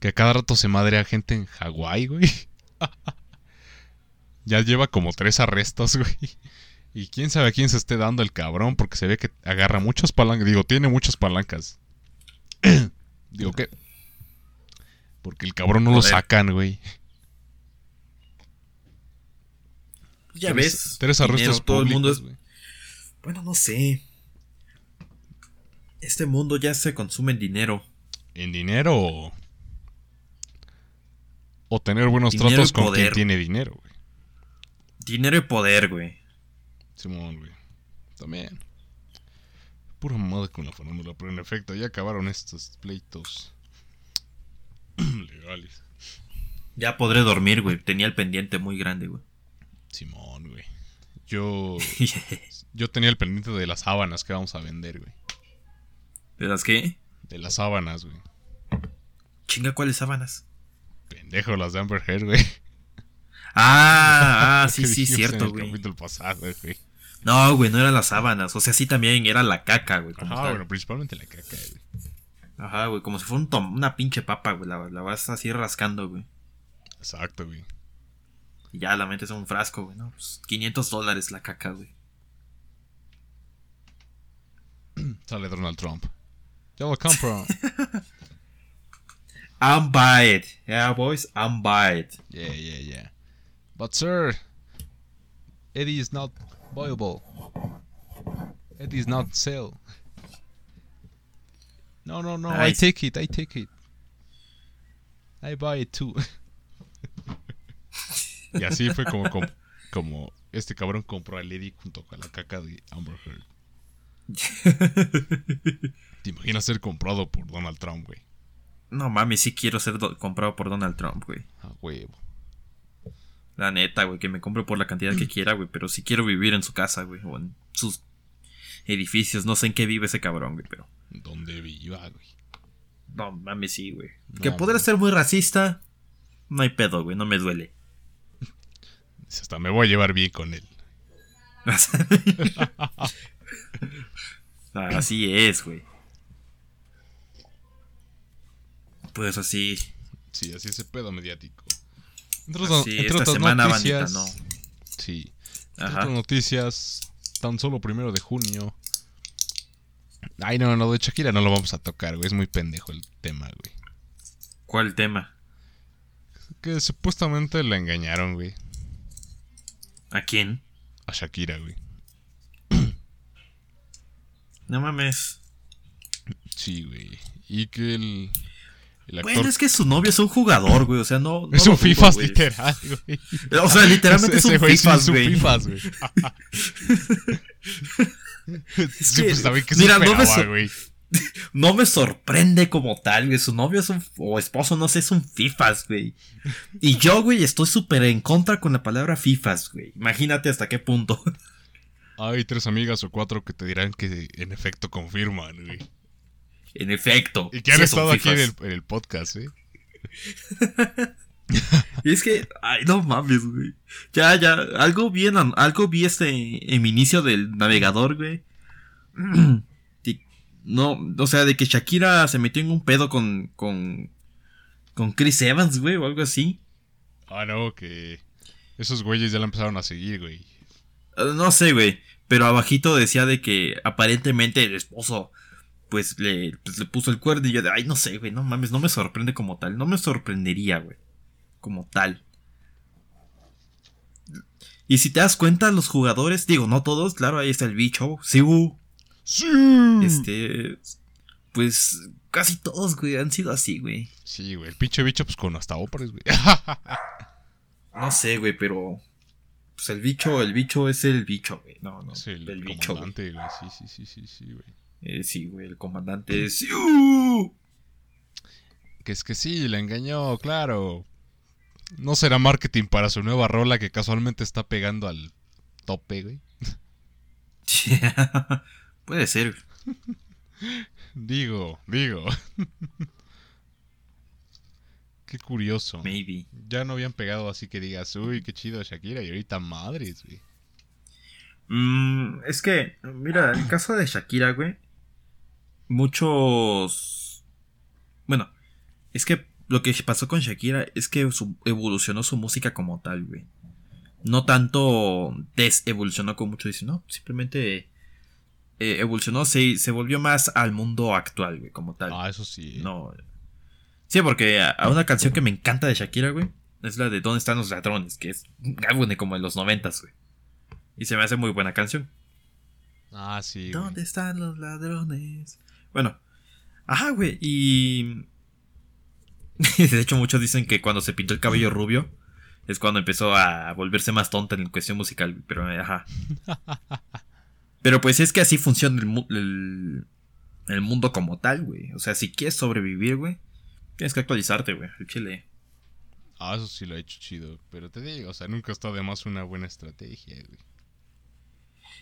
Que a cada rato se madre a gente en Hawái, güey. ya lleva como tres arrestos, güey. Y quién sabe a quién se esté dando el cabrón, porque se ve que agarra muchas palancas. Digo, tiene muchas palancas. Digo, ¿qué? Porque el cabrón no lo sacan, güey. Ya Tres- ves. Tres dinero, arrestos todo el mundo es güey. Bueno, no sé. Este mundo ya se consume en dinero. ¿En dinero o, tener buenos Dinero tratos con quien tiene dinero, güey? Dinero y poder, güey. Simón, güey. También. Pura mamada con la farándula, pero en efecto, ya acabaron estos pleitos legales. Ya podré dormir, güey. Tenía el pendiente muy grande, güey. Simón, güey. Yo. Yo tenía el pendiente de las sábanas que vamos a vender, güey. ¿De las qué? De las sábanas, güey. Chinga, ¿cuáles sábanas? Pendejo, las de Amber Heard, güey. Ah, ah, sí, sí, cierto, en el güey. capítulo pasado, güey. No, güey, no eran las sábanas. O sea, sí también era la caca, güey. como Ajá, tal. bueno, principalmente la caca, güey. Ajá, güey, como si fuera un tom- una pinche papa, güey. La, la vas así rascando, güey. Exacto, güey. Y ya la metes en un frasco, güey, ¿no? Pues 500 dólares la caca, güey. Sale Donald Trump. Yo lo compro. I'm buy it. Yeah, boys, I'm buy it. yeah, yeah, yeah. But sir, Eddie is not viable. Eddie is not sell. No, no, no. I take it. I take it. I buy it too. y así fue como, como, como este cabrón compró a Eddie junto con la caca de Amber Heard. ¿Te imaginas ser comprado por Donald Trump, güey? No mames, sí quiero ser do- comprado por Donald Trump, güey. A huevo. La neta, güey, que me compre por la cantidad que quiera, güey. Pero sí quiero vivir en su casa, güey. O en sus edificios. No sé en qué vive ese cabrón, güey, pero. ¿Dónde viva, güey? No mames, sí, güey. No, que podrá ser muy racista. No hay pedo, güey. No me duele. Hasta me voy a llevar bien con él. Así es, güey. Pues así. Sí, así ese pedo mediático. Entre, Así, otras- entre otras semana, noticias. bandita, no. Sí. Entre otras noticias, tan solo primero de junio. Ay, no, no, de Shakira no lo vamos a tocar, güey. Es muy pendejo el tema, güey. ¿Cuál tema? Que supuestamente la engañaron, güey. ¿A quién? A Shakira, güey. No mames. Sí, güey. Y que el. El actor. Bueno, es que su novio es un jugador, güey. O sea, no. no es un güey. literal, güey. O sea, literalmente es un es un güey. FIFAs, güey. sí, pues también que mira, no me güey. No me sorprende como tal, güey. Su novio es un. O esposo, no sé, es un FIFAs, güey. Y yo, güey, estoy súper en contra con la palabra FIFAs, güey. Imagínate hasta qué punto. Hay tres amigas o cuatro que te dirán que en efecto confirman, güey. En efecto. Y que han sí estado aquí en el, en el podcast, ¿eh? Y es que, ay, no mames, güey. Ya, ya, algo vi, en, algo vi este, en mi inicio del navegador, güey. No, o sea, de que Shakira se metió en un pedo con, con, con Chris Evans, güey, o algo así. Ah, no, que esos güeyes ya la empezaron a seguir, güey. Eh, No sé, güey. Pero abajito decía de que aparentemente el esposo, pues le, pues, le puso el cuerno y yo de, ay, no sé, güey, no mames, no me sorprende como tal. No me sorprendería, güey. Como tal. Y si te das cuenta, los jugadores, digo, no todos, claro, ahí está el bicho, Sibu, ¡Sí! este, pues casi todos, güey, han sido así, güey. Sí, güey. El pinche bicho, pues con hasta óperas, güey. No sé, güey, pero, pues el bicho, el bicho es el bicho, güey. No, no, es el, el bicho, güey. comandante, güey. Sí, sí, sí, sí, sí, güey. Eh, sí, güey, el comandante es Siu. Que es que sí, la engañó, claro. No será marketing para su nueva rola que casualmente está pegando al tope, güey. Puede ser. Digo, digo. qué curioso. Maybe. Ya no habían pegado así que digas, uy, qué chido Shakira. Y ahorita madres, güey. Mm, es que, mira, el caso de Shakira, güey. Muchos. Bueno, es que lo que pasó con Shakira es que su- evolucionó su música como tal, güey. No tanto desevolucionó como muchos dicen, no. Simplemente eh, evolucionó, se, se volvió más al mundo actual, güey, como tal. Ah, eso sí. No. Sí, porque a, una canción que me encanta de Shakira, güey, es la de ¿Dónde están los ladrones? Que es álbum de como en los noventas, güey. Y se me hace muy buena canción. Ah, sí. güey. ¿Dónde están los ladrones? Bueno. Ajá, güey. Y... de hecho, muchos dicen que cuando se pintó el cabello rubio es cuando empezó a volverse más tonta en cuestión musical. Pero, eh, ajá. Pero pues es que así funciona el, mu- el, el mundo como tal, güey. O sea, si quieres sobrevivir, güey, tienes que actualizarte, güey. El chile. Ah, eso sí lo ha hecho chido. Pero te digo, o sea, nunca está de más una buena estrategia, güey.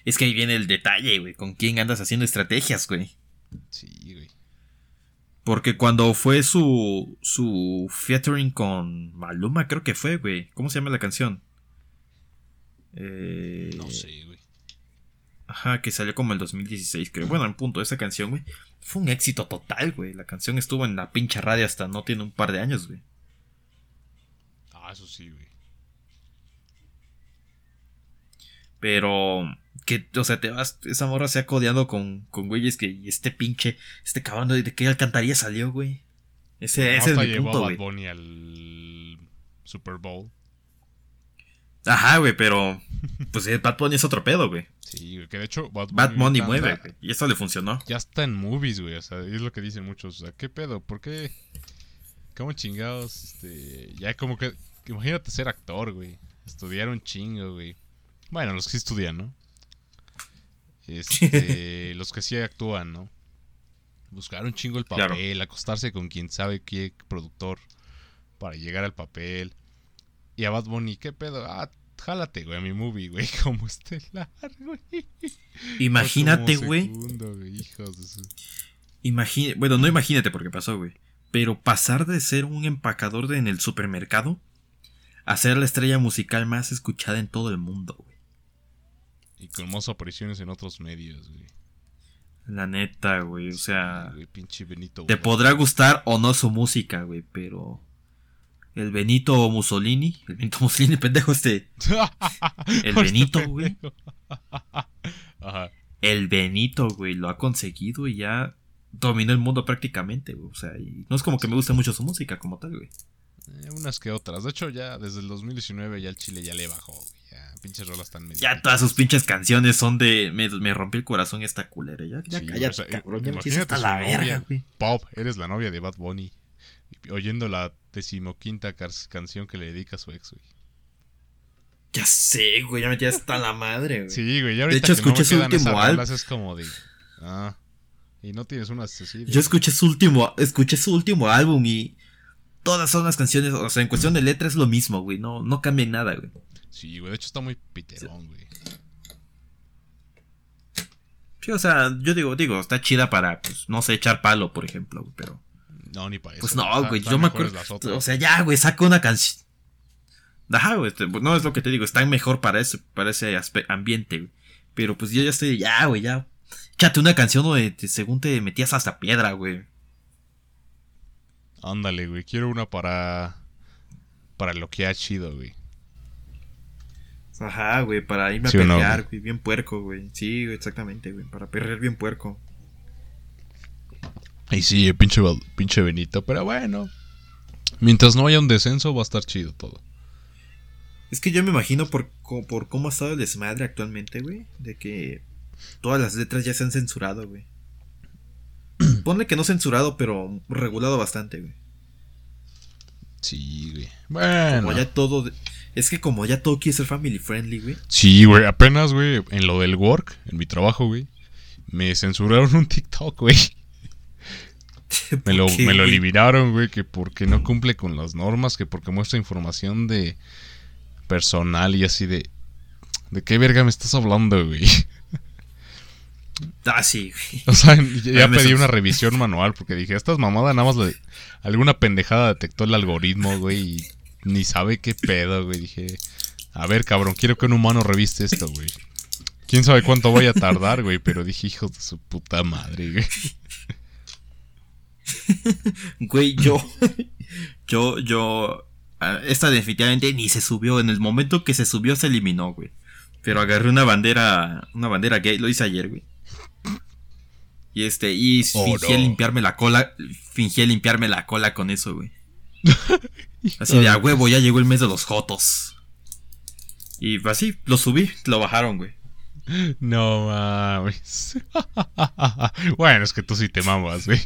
Es que ahí viene el detalle, güey. ¿Con quién andas haciendo estrategias, güey? Sí, güey. Porque cuando fue su. su featuring con Maluma, creo que fue, güey. ¿Cómo se llama la canción? Eh, No sé, güey. Ajá, que salió como el 2016, creo. Bueno, en punto, esa canción, güey. Fue un éxito total, güey. La canción estuvo en la pinche radio hasta no tiene un par de años, güey. Ah, eso sí, güey. Pero. Que, o sea, te vas. Esa morra se ha codeado con, con güeyes que. Y este pinche. Este cabrón de, qué alcantarilla salió, güey. Ese, ese es mi llevó punto, a. Bad Bunny al Super Bowl. Ajá, güey, pero. Pues eh, Bad Bunny es otro pedo, güey. Sí, güey. Que de hecho, Bad Bunny. Bad Bunny ahorita mueve, güey. Y eso le funcionó. Ya está en movies, güey. O sea, es lo que dicen muchos. O sea, ¿qué pedo? ¿Por qué? ¿Cómo chingados? Este. Ya como que. Imagínate ser actor, güey. Estudiar un chingo, güey. Bueno, los que sí estudian, ¿no? Este. los que sí actúan, ¿no? Buscar un chingo el Claro. papel, acostarse con quien sabe qué productor para llegar al papel. Y a Bad Bunny, ¿qué pedo? Ah, jálate, güey, a mi movie, güey, como estelar, güey. Imagínate, güey. Imagine, bueno, no imagínate porque pasó, güey. Pero pasar de ser un empacador de- en el supermercado a ser la estrella musical más escuchada en todo el mundo, güey. Y con más apariciones en otros medios, güey. La neta, güey. O sea, Sí, güey, pinche Benito. te podrá gustar o no su música, güey, pero el Benito Mussolini, el Benito Mussolini, pendejo este, el Benito, güey. Ajá. El Benito, güey, lo ha conseguido y ya dominó el mundo prácticamente, güey. O sea, y no es como que me guste mucho su música como tal, güey. Eh, unas que otras. De hecho, ya desde el 2019 ya el Chile ya le bajó, güey. Ya, pinches rolas tan medio. Ya todas sus pinches canciones son de. Me, me rompió el corazón esta culera. Ya, ya Sí, cállate, o sea, cabrón. Ya imagínate hasta la novia. verga, güey. Pop, eres la novia de Bad Bunny. Oyendo la decimoquinta canción que le dedica a su ex, güey. Ya sé, güey. Ya me tienes hasta la madre, güey. Sí, güey. Ya ahorita hecho, que no escuché su último álbum. es como de. Ah. Y no tienes así. de- Yo escuché su último. Escuché su último álbum y. Todas son las canciones. O sea, en cuestión de letra es lo mismo, güey. No, no cambia nada, güey. Sí, güey. De hecho, está muy piterón, güey. Sí, o sea, yo digo, digo, está chida para, pues, no sé, echar palo, por ejemplo, güey, pero. No, ni para eso. Pues no, güey, yo me acuerdo. O sea, ya, güey, saca una canción. Ajá, güey, este, pues, no es lo que te digo, están mejor para ese, para ese ambiente, güey. Pero pues yo ya estoy, ya, güey, ya. Échate una canción donde te- según te metías hasta piedra, güey. Ándale, güey. Quiero una para. Para lo que ha chido, güey. Ajá, güey, para irme a ¿Sí o no, perrear, güey? güey, bien puerco, güey. Sí, güey, exactamente, güey, para perrear bien puerco. Y sí, pinche, pinche Benito. Pero bueno. Mientras no haya un descenso, va a estar chido todo. Es que yo me imagino por, por cómo ha estado el desmadre actualmente, güey, de que todas las letras ya se han censurado, güey. Ponle que no censurado, pero regulado bastante, güey. Sí, güey. Bueno. Como ya todo. de- Es que como ya todo quiere ser family friendly, güey. Sí, güey. Apenas, güey, en lo del work, en mi trabajo, güey. Me censuraron un TikTok, güey. Me lo, ¿Por qué, me lo güey? eliminaron, güey, que porque no cumple con las normas, que porque muestra información de personal y así de... ¿De qué verga me estás hablando, güey? Ah, sí, güey. O sea, ya pedí una revisión manual porque dije, estas mamadas nada más le- alguna pendejada detectó el algoritmo, güey, y ni sabe qué pedo, güey. Dije, a ver, cabrón, quiero que un humano reviste esto, güey. Quién sabe cuánto vaya a tardar, güey, pero dije, hijos de su puta madre, güey. Güey, yo. yo, yo. ah, Esta definitivamente ni se subió. En el momento que se subió se eliminó, güey. Pero agarré una bandera. Una bandera gay. Lo hice ayer, güey. Y este. Y Oh, fingí no. limpiarme la cola. Fingí limpiarme la cola con eso, güey. Así de a huevo, ya llegó el mes de los jotos. Y así, lo subí, lo bajaron, güey. No mames. bueno, es que tú sí te mamas, güey.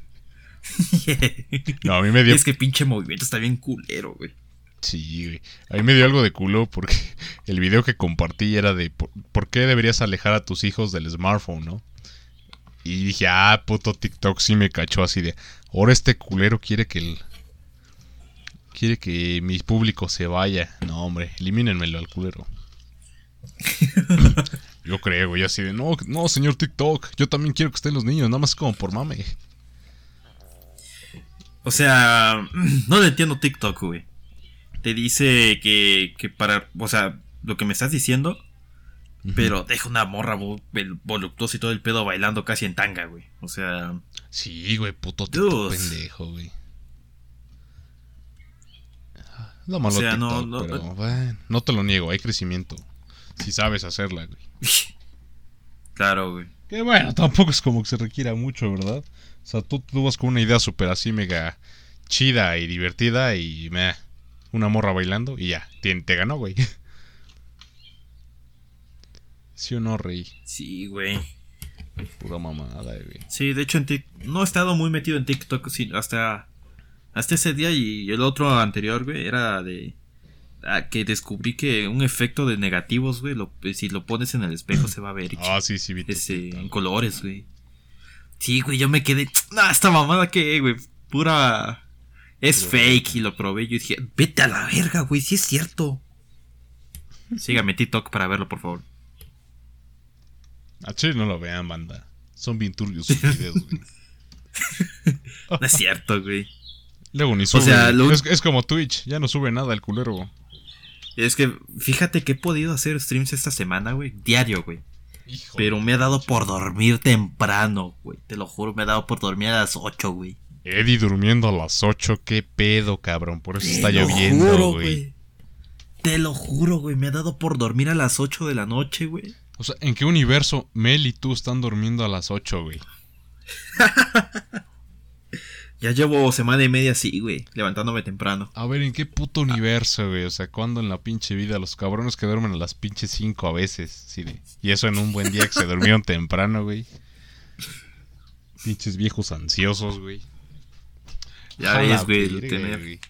No, a mí me dio es que pinche movimiento está bien culero, güey. Sí, güey. A mí me dio algo de culo porque el video que compartí era de por, por qué deberías alejar a tus hijos del smartphone, ¿no? Y dije, ah, puto TikTok sí me cachó así de, ahora este culero quiere que el... Quiere que mi público se vaya. No, hombre, elimínenmelo al culero. Yo creo, güey, así de, no, no, señor TikTok, yo también quiero que estén los niños, nada más como por mame. O sea, no le entiendo TikTok, güey. Te dice que, que para, o sea, lo que me estás diciendo, pero deja una morra voluptuosa y todo el pedo bailando casi en tanga, güey. O sea, Sí, güey, puto TikTok pendejo, güey. Lo malo O sea, TikTok, no- no- pero bueno, no te lo niego, hay crecimiento. Si sabes hacerla, güey. claro, güey. Que bueno, tampoco es como que se requiera mucho, ¿verdad? O sea, tú, tú vas con una idea súper así mega chida y divertida y meh, una morra bailando y ya, te, te ganó, güey. ¿Sí o no, Rey? Sí, güey. Pura mamada, güey. Sí, de hecho en Tik- no he estado muy metido en TikTok hasta hasta ese día y el otro anterior, güey, era de ah, que descubrí que un efecto de negativos, güey, lo- si lo pones en el espejo se va a ver Ah, sí, sí, vi ese, TikTok. en colores, güey. Sí, güey, yo me quedé, nah, esta mamada que, güey, pura es fake y lo probé y yo dije, vete a la verga, güey, sí es cierto. Sígame TikTok para verlo, por favor. A Chile no lo vean, banda. Son bien turbios sus videos, güey. No es cierto, güey. Luego ni sube. sea, lo- es, es como Twitch, ya no sube nada el culero. Es que fíjate que he podido hacer streams esta semana, güey, diario, güey. Hijo Pero me ha dado por dormir temprano, güey. Te lo juro, me ha dado por dormir a las 8, güey. Eddie durmiendo a las 8, qué pedo, cabrón. Por eso está Te lloviendo, juro, güey. Te lo juro, güey. Me ha dado por dormir a las 8 de la noche, güey. O sea, ¿en qué universo Mel y tú están durmiendo a las 8, güey? Ya llevo semana y media así, güey. Levantándome temprano. A ver, ¿en qué puto universo, güey? O sea, ¿cuándo en la pinche vida los cabrones que duermen a las pinches 5 a veces? Sí, y eso en un buen día que se durmieron temprano, güey. Pinches viejos ansiosos, güey. Ya ves, güey. tener-.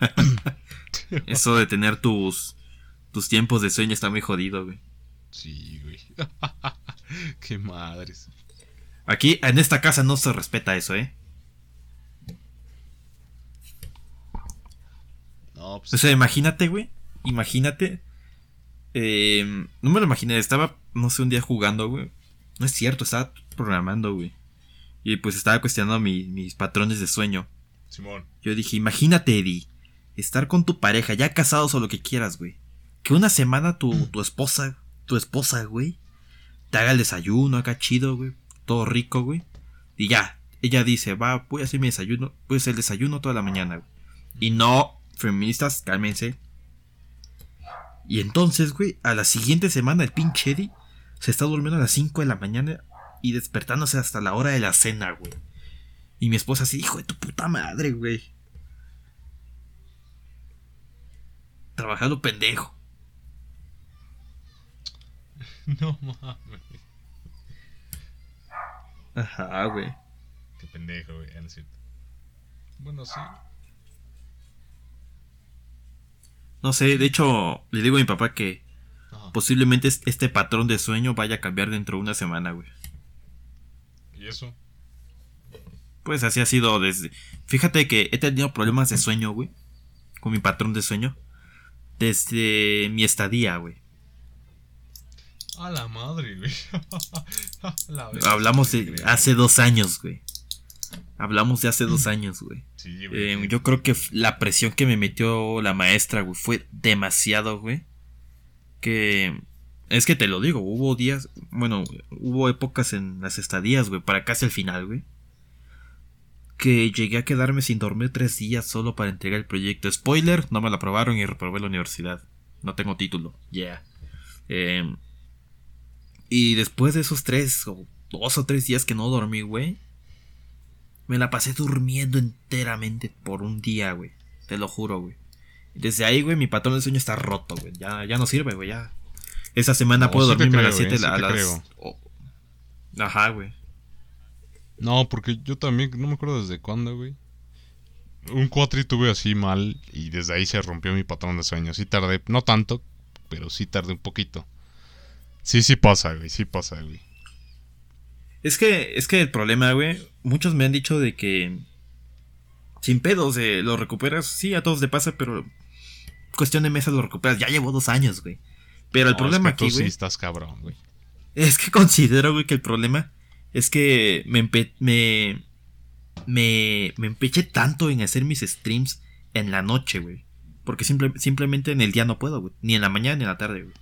Eso de tener tus, tus tiempos de sueño está muy jodido, güey. Sí, güey. qué madres. Aquí, en esta casa no se respeta eso, ¿eh? No, pues O sea, imagínate, güey. Imagínate. eh, no me lo imaginé. Estaba, no sé, un día jugando, güey. No es cierto, estaba programando, güey. Y pues estaba cuestionando mi- mis patrones de sueño. Simón. Yo dije, imagínate, Eddie. Estar con tu pareja, ya casados o lo que quieras, güey. Que una semana tu, tu esposa, tu esposa, güey, te haga el desayuno acá chido, güey. Todo rico, güey. Y ya, ella dice, va, voy a hacer mi desayuno. Voy a hacer el desayuno toda la mañana, güey. Y no, feministas, cálmense. Y entonces, güey, a la siguiente semana el pinche Eddie se está durmiendo a las 5 de la mañana y despertándose hasta la hora de la cena, güey. Y mi esposa así, hijo de tu puta madre, güey. Trabajando pendejo. No mames. Ajá, güey. Qué pendejo, güey. no es cierto. Bueno, sí. No sé, de hecho, le digo a mi papá que Ajá. posiblemente es- este patrón de sueño vaya a cambiar dentro de una semana, güey. ¿Y eso? Pues así ha sido desde... Fíjate que he tenido problemas de sueño, güey. Con mi patrón de sueño. Desde mi estadía, güey. A la madre, güey. La Hablamos de hace dos años, güey. Hablamos de hace dos años, güey. Sí, güey. Eh, yo creo que la presión que me metió la maestra, güey, fue demasiado, güey. Que... Es que te lo digo, hubo días, bueno, hubo épocas en las estadías, güey, para casi el final, güey. Que llegué a quedarme sin dormir tres días solo para entregar el proyecto. Spoiler, no me lo aprobaron y reprobé la universidad. No tengo título, yeah. Eh, y después de esos tres o dos o tres días que no dormí, güey. Me la pasé durmiendo enteramente por un día, güey. Te lo juro, güey. Desde ahí, güey, mi patrón de sueño está roto, güey. Ya, ya no sirve, güey. Ya. Esa semana No, puedo sí dormirme a las 7 eh, sí a las. creo. oh. Ajá, güey. No, porque yo también, no me acuerdo desde cuándo, güey. Un cuatri tuve así mal y desde ahí se rompió mi patrón de sueño. Sí tardé, no tanto, pero sí tardé un poquito. Sí, sí pasa, güey, sí pasa, güey. Es que, es que el problema, güey. Muchos me han dicho de que. Sin pedos, eh, lo recuperas. Sí, a todos te pasa, pero. Cuestión de meses lo recuperas. Ya llevo dos años, güey. Pero el No, problema es que tú aquí, sí güey, estás cabrón, güey. es que considero, güey, que el problema es que me, empe- me, me, me empeché tanto en hacer mis streams en la noche, güey. Porque simple- simplemente en el día no puedo, güey. Ni en la mañana ni en la tarde, güey.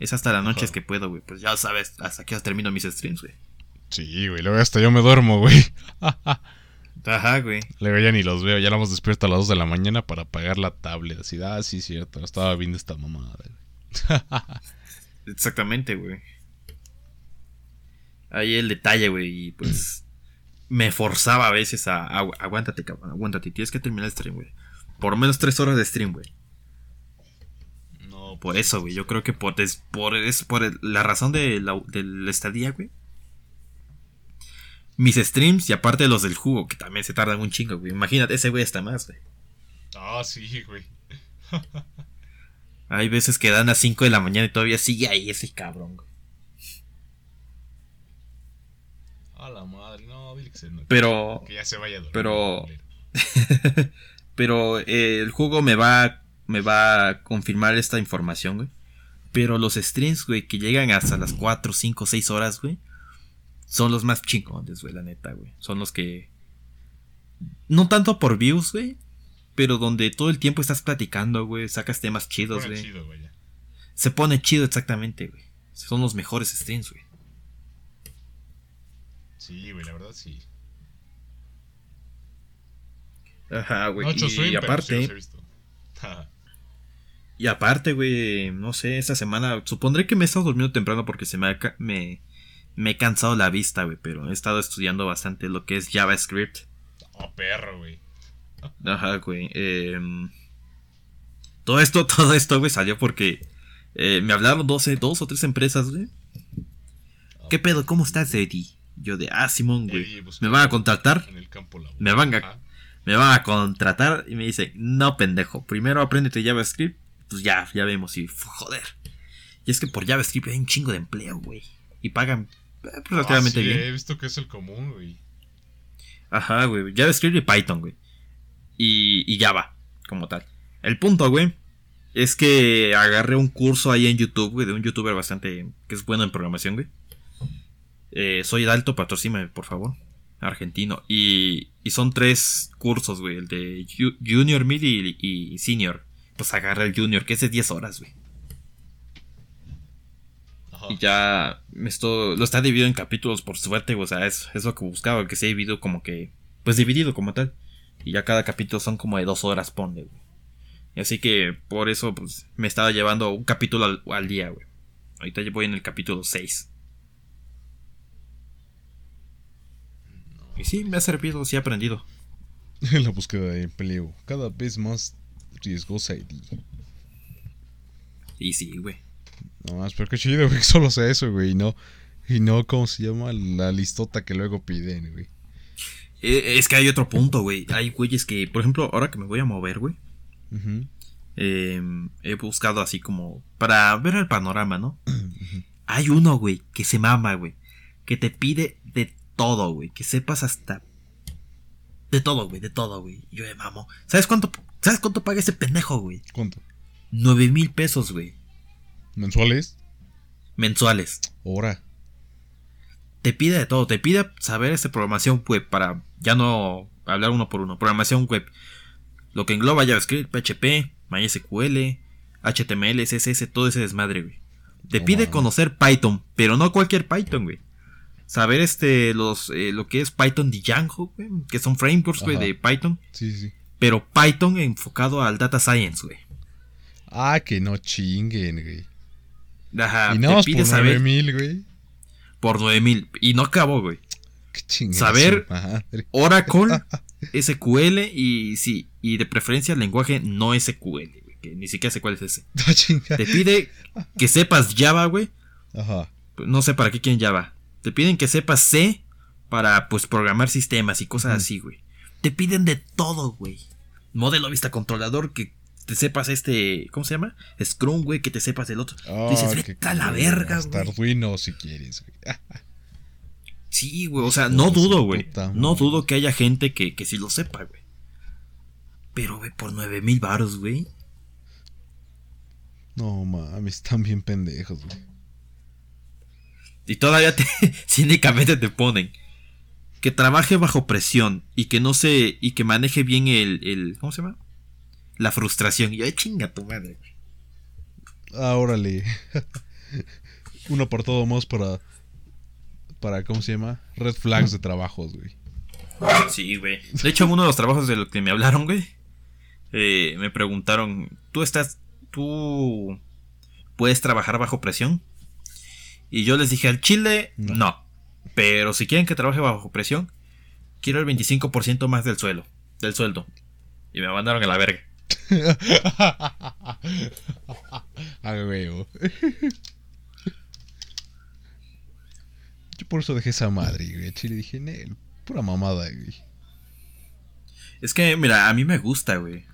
Es hasta la noche Ajá. es que puedo, güey. Pues ya sabes, hasta que termino mis streams, güey. Sí, güey, luego hasta yo me duermo, güey. Ajá, güey. Luego ya ni los veo, ya la hemos despierto a las 2 de la mañana para apagar la tablet. Así, ah, sí, cierto, estaba viendo esta mamada, güey. Exactamente, güey. Ahí el detalle, güey. Y pues me forzaba a veces a, a- aguántate, cabrón, aguántate. Tienes que terminar el stream, güey. Por menos tres horas de stream, güey. No, Por eso, güey. Yo creo que por, es, por, es por el- la razón de la, de la estadía, güey. Mis streams y aparte los del jugo, que también se tardan un chingo, güey. Imagínate, ese güey está más, güey. Ah, sí, güey. Hay veces que dan a 5 de la mañana y todavía sigue ahí ese cabrón, güey. A la madre, no, se, Pero, que ya se vaya a dormir. pero- pero eh, el jugo me va, me va a confirmar esta información, güey. Pero los streams, güey, que llegan hasta las 4, 5, 6 horas, güey, son los más chingones, güey, la neta, güey. Son los que... No tanto por views, güey, pero donde todo el tiempo estás platicando, güey, sacas temas chidos, Pone güey. chido, güey. ya. Se pone chido exactamente, güey. Son los mejores streams, güey. Sí, güey, la verdad sí. Ajá, güey. No, y, pero sí aparte, los he visto. Y aparte, güey, no sé, esta semana supondré que me he estado durmiendo temprano porque se me ha, me, me he cansado la vista, güey, pero he estado estudiando bastante lo que es JavaScript. oh, perro, güey. Ajá, güey. em, todo esto, todo esto, güey, salió porque eh, me hablaron 12, dos o tres empresas, güey. ¿Qué pedo? ¿Cómo estás, Eddie? Yo de, ah, Simón, güey. Busca- ¿Me van a contratar? En el campo laboral. Me van a- me van a contratar y me dice, no pendejo, primero apréndete JavaScript, pues ya, ya vemos y joder. Y es que por JavaScript hay un chingo de empleo, güey. Y pagan eh, pues, Ah, relativamente sí, bien. he visto que es el común, güey. Ajá, güey. JavaScript y Python, güey. Y, y Java, como tal. El punto, güey, es que agarré un curso ahí en YouTube, güey, de un youtuber bastante que es bueno en programación, güey. Eh, soy Dalto, patrocíname, por favor. Argentino. Y, y son tres cursos, güey. El de ju- Junior, Mid y, y Senior. Pues agarré el Junior, que es de 10 horas, güey. Y ya me estoy, lo está dividido en capítulos por suerte, güey, o sea, es, es lo que buscaba, que se ha dividido como que, pues dividido como tal. Y ya cada capítulo son como de dos horas, ponle, güey. Y así que por eso, pues, me estaba llevando un capítulo al, al día, güey. Ahorita ya voy en el capítulo 6. Y sí, me ha servido, sí he aprendido. En la búsqueda de empleo, cada vez más riesgosa y Y sí, güey. No más, pero qué chido, güey, solo sea eso, güey, y no, y no, ¿cómo se llama? La listota que luego piden, güey. Eh, Es que hay otro punto, güey. Hay güeyes que, por ejemplo, ahora que me voy a mover, güey. Eh, he buscado así como para ver el panorama, ¿no? Hay uno, güey, que se mama, güey, que te pide de todo, güey, que sepas hasta de todo, güey, de todo, güey. Yo me mamo. ¿Sabes cuánto sabes cuánto paga ese pendejo, güey? ¿Cuánto? Nueve mil pesos, güey, ¿Mensuales? mensuales. Hora. Te pide de todo, te pide saber esta programación web para ya no hablar uno por uno. Programación web. Lo que engloba JavaScript, PHP, MySQL, HTML, CSS, todo ese desmadre, güey. Te No pide conocer Python, pero no cualquier Python, güey. Saber este los eh, lo que es Python Django, güey, que son frameworks, güey, de Python, Sí, sí. Pero Python enfocado al data science, güey. Ah, que no chinguen, güey. Ajá, y no, te pide por saber 9000, güey. por 9000 y no acabó, güey. Qué chingada Saber- madre. Oracle, SQL y sí, y de preferencia lenguaje no SQL, güey, que ni siquiera sé cuál es ese. No chinga. Te pide que sepas Java, güey. Ajá. No sé para qué quieren Java. Te piden que sepas C para pues programar sistemas y cosas así, güey. Te piden de todo, güey. Modelo vista controlador que te sepas este, ¿cómo se llama? Scrum, güey, que te sepas del otro. Ah, dices, vete a la verga, Hasta güey. Arduino si quieres, güey. Sí, güey, o sea, no dudo, güey. puta No dudo que haya gente que, que sí lo sepa, güey. Pero, güey, por nueve mil baros, güey. No mames, están bien pendejos, güey. Y todavía te, cínicamente te ponen que trabaje bajo presión y que no se. y que maneje bien el. el ¿Cómo se llama? La frustración. Y yo, "Ay, chinga tu madre, güey. Ah, órale. Uno por todo más para. Para, ¿cómo se llama? Red flags de trabajos, güey. Sí, güey. De hecho, en uno de los trabajos de los que me hablaron, güey, eh, me preguntaron, ¿tú estás, tú puedes trabajar bajo presión? Y yo les dije al chile, No. no. Pero si quieren que trabaje bajo presión, quiero el 25% más del suelo, del sueldo. Y me mandaron a la verga. Ah, huevo. Yo por eso dejé esa madre, güey. A Chile dije, Nel, pura mamada, güey. Es que, mira, a mí me gusta, güey.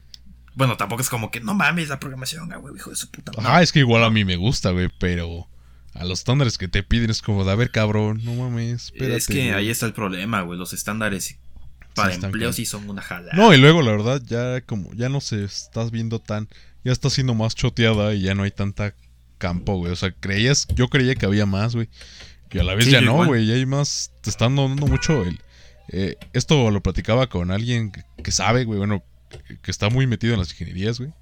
Bueno, tampoco es como que no mames la programación, ah, güey, hijo de su puta madre. Ajá, es que igual a mí me gusta, güey, pero a los estándares que te piden es como de, a ver, cabrón, no mames, espérate. es que güey". ahí está el problema, güey. Los estándares para están empleo sí son una jalada. No, y luego la verdad ya como ya no se estás viendo tan ya está siendo más choteada y ya no hay tanta campo, güey. O sea, creías yo creía que había más, güey. Y a la vez Sí, ya no, igual. güey, ya hay más te están dando mucho el eh, esto lo platicaba con alguien que, que sabe, güey, bueno, que, que está muy metido en las ingenierías, güey.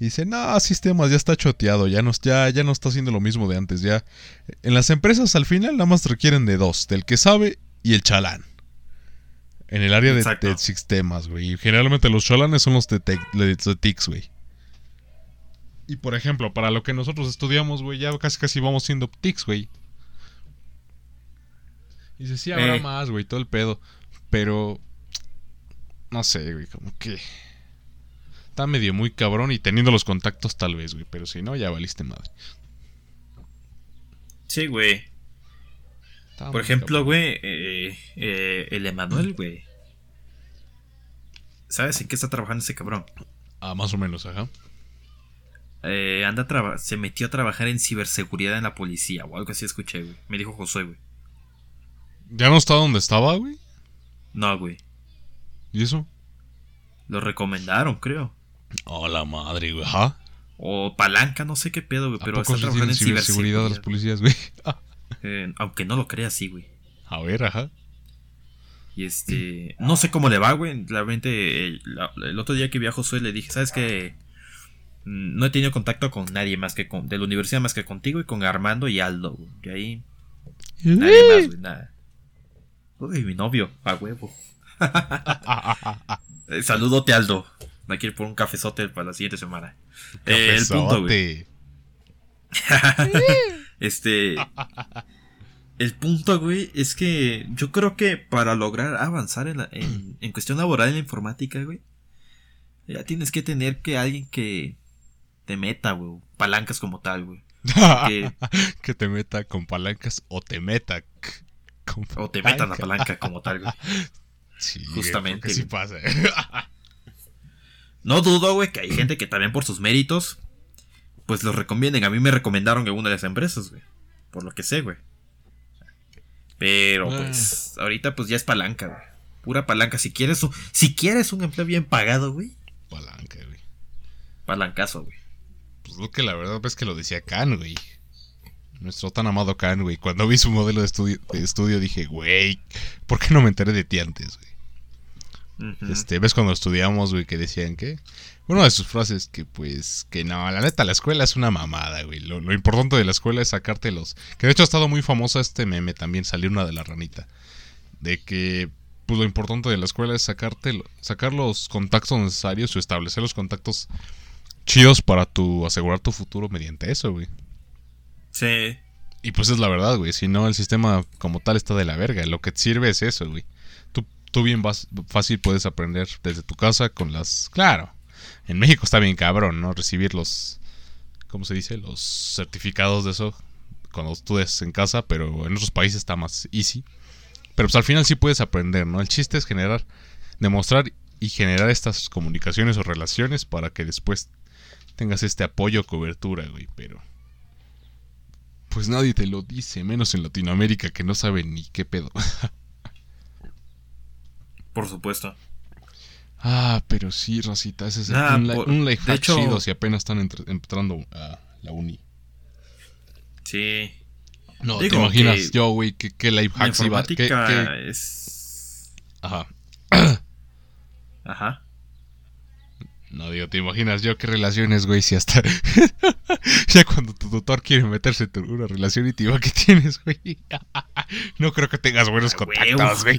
Y dice, no, sistemas ya está choteado, ya no, ya, ya no está haciendo lo mismo de antes, ya. En las empresas al final nada más requieren de dos, del que sabe y el chalán. En el área de, sistemas, güey. Y generalmente los chalanes son los de, tec- de, de TICS, güey. Y por ejemplo, para lo que nosotros estudiamos, güey, ya casi casi vamos siendo TICS, güey. Y dice, sí, habrá Eh. más, güey, todo el pedo. Pero. No sé, güey, como que. Está medio muy cabrón y teniendo los contactos tal vez, güey. Pero si no, ya valiste madre. Sí, güey. Está Por ejemplo, güey, eh, eh, el Emanuel, güey. ¿Sabes en qué está trabajando ese cabrón? Ah, más o menos, ajá. Eh, anda traba- se metió a trabajar en ciberseguridad en la policía o algo así escuché, güey. Me dijo Josué, güey. ¿Ya no está donde estaba, güey? No, güey. ¿Y eso? Lo recomendaron, creo. Oh, la madre, güey. Ajá. O palanca, no sé qué pedo, güey. ¿A Pero está trabajando en ciberseguridad de las policías, güey? Eh, aunque no lo creas, sí, güey. A ver, ajá. Y este. No sé cómo le va, güey. Realmente, el, el otro día que vi a Josué le dije, ¿sabes qué? Mm, No he tenido contacto con nadie más que con. de la universidad más que contigo y con Armando y Aldo, güey. Y ahí. Nadie más, güey, nada. Uy, mi novio, a huevo. Eh, saludote, Aldo. Hay que ir por un cafezote para la siguiente semana. Eh, el punto, güey. Este. El punto, güey, es que yo creo que para lograr avanzar en, la- en, en cuestión laboral en la informática, güey, ya tienes que tener que alguien que te meta, güey, palancas como tal, güey. Que- que te meta con palancas o te meta con o te metan la palanca. palanca como tal, güey. Sí, güey, Justamente, porque sí güey. pasa. No dudo, güey, que hay gente que también por sus méritos, pues los recomienden. A mí me recomendaron en una de las empresas, güey. Por lo que sé, güey. Pero, Ah. pues, ahorita pues ya es palanca, güey. Pura palanca. Si quieres un, si quieres un empleo bien pagado, güey. Palanca, güey. Palancazo, güey. Pues lo que la verdad es que lo decía Khan, güey. Nuestro tan amado Khan, güey. Cuando vi su modelo de estudio, de estudio dije, güey, ¿por qué no me enteré de ti antes, güey? Este, ¿ves cuando estudiamos, güey, que decían que? Una de sus frases que, pues, que no, la neta, la escuela es una mamada, güey. Lo, lo importante de la escuela es sacarte los... Que de hecho ha estado muy famosa este meme también, salió una de la ranita. De que, pues, lo importante de la escuela es sacarte, sacar los contactos necesarios o establecer los contactos chidos para tu asegurar tu futuro mediante eso, güey. Sí. Y pues es la verdad, güey. Si no, el sistema como tal está de la verga. Lo que te sirve es eso, güey. Tú, tú bien vas, fácil puedes aprender desde tu casa con las... Claro. En México está bien cabrón, ¿no? Recibir los... ¿Cómo se dice? Los certificados de eso cuando estudias en casa, pero en otros países está más easy. Pero pues al final sí puedes aprender, ¿no? El chiste es generar, demostrar y generar estas comunicaciones o relaciones para que después tengas este apoyo o cobertura, güey. Pero... Pues nadie te lo dice, menos en Latinoamérica que no saben ni qué pedo. Por supuesto. Ah, pero sí, Rosita, ese es Nah, un, por- un life hack hecho- chido si apenas están entr- entrando a la uni. Sí. No, Digo te imaginas que yo, güey, que, que life hacks iba... que- que- es. Ajá. Ajá. No, digo, te imaginas yo qué relaciones, güey, si hasta... ya cuando tu tutor quiere meterse en una relación y te diga que tienes, güey. no creo que tengas buenos Ah, contactos, güey.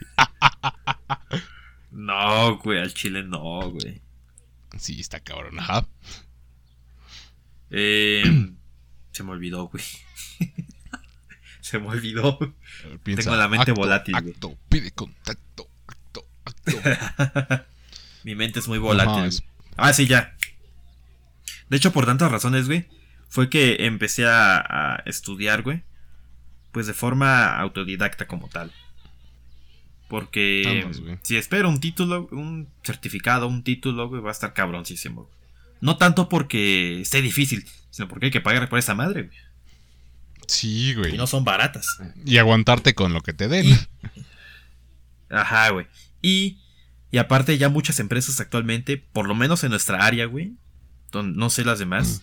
No, güey, al chile no, güey. sí, está cabrón, ajá. Eh, se me olvidó, güey. se me olvidó. Piensa, Tengo la mente acto, volátil, güey. Acto, pide contacto, acto, acto. Mi mente es muy volátil. Güey. es- Ah, sí, ya. De hecho, por tantas razones, güey, fue que empecé a, a estudiar, güey. Pues de forma autodidacta como tal. Porque Vamos, si espero un título, un certificado, un título, güey, va a estar cabroncísimo. güey. No tanto porque esté difícil, sino porque hay que pagar por esa madre, güey. Sí, güey. Y no son baratas. Y aguantarte con lo que te den. Ajá, güey. Y, y aparte ya muchas empresas actualmente, por lo menos en nuestra área, güey, no sé las demás,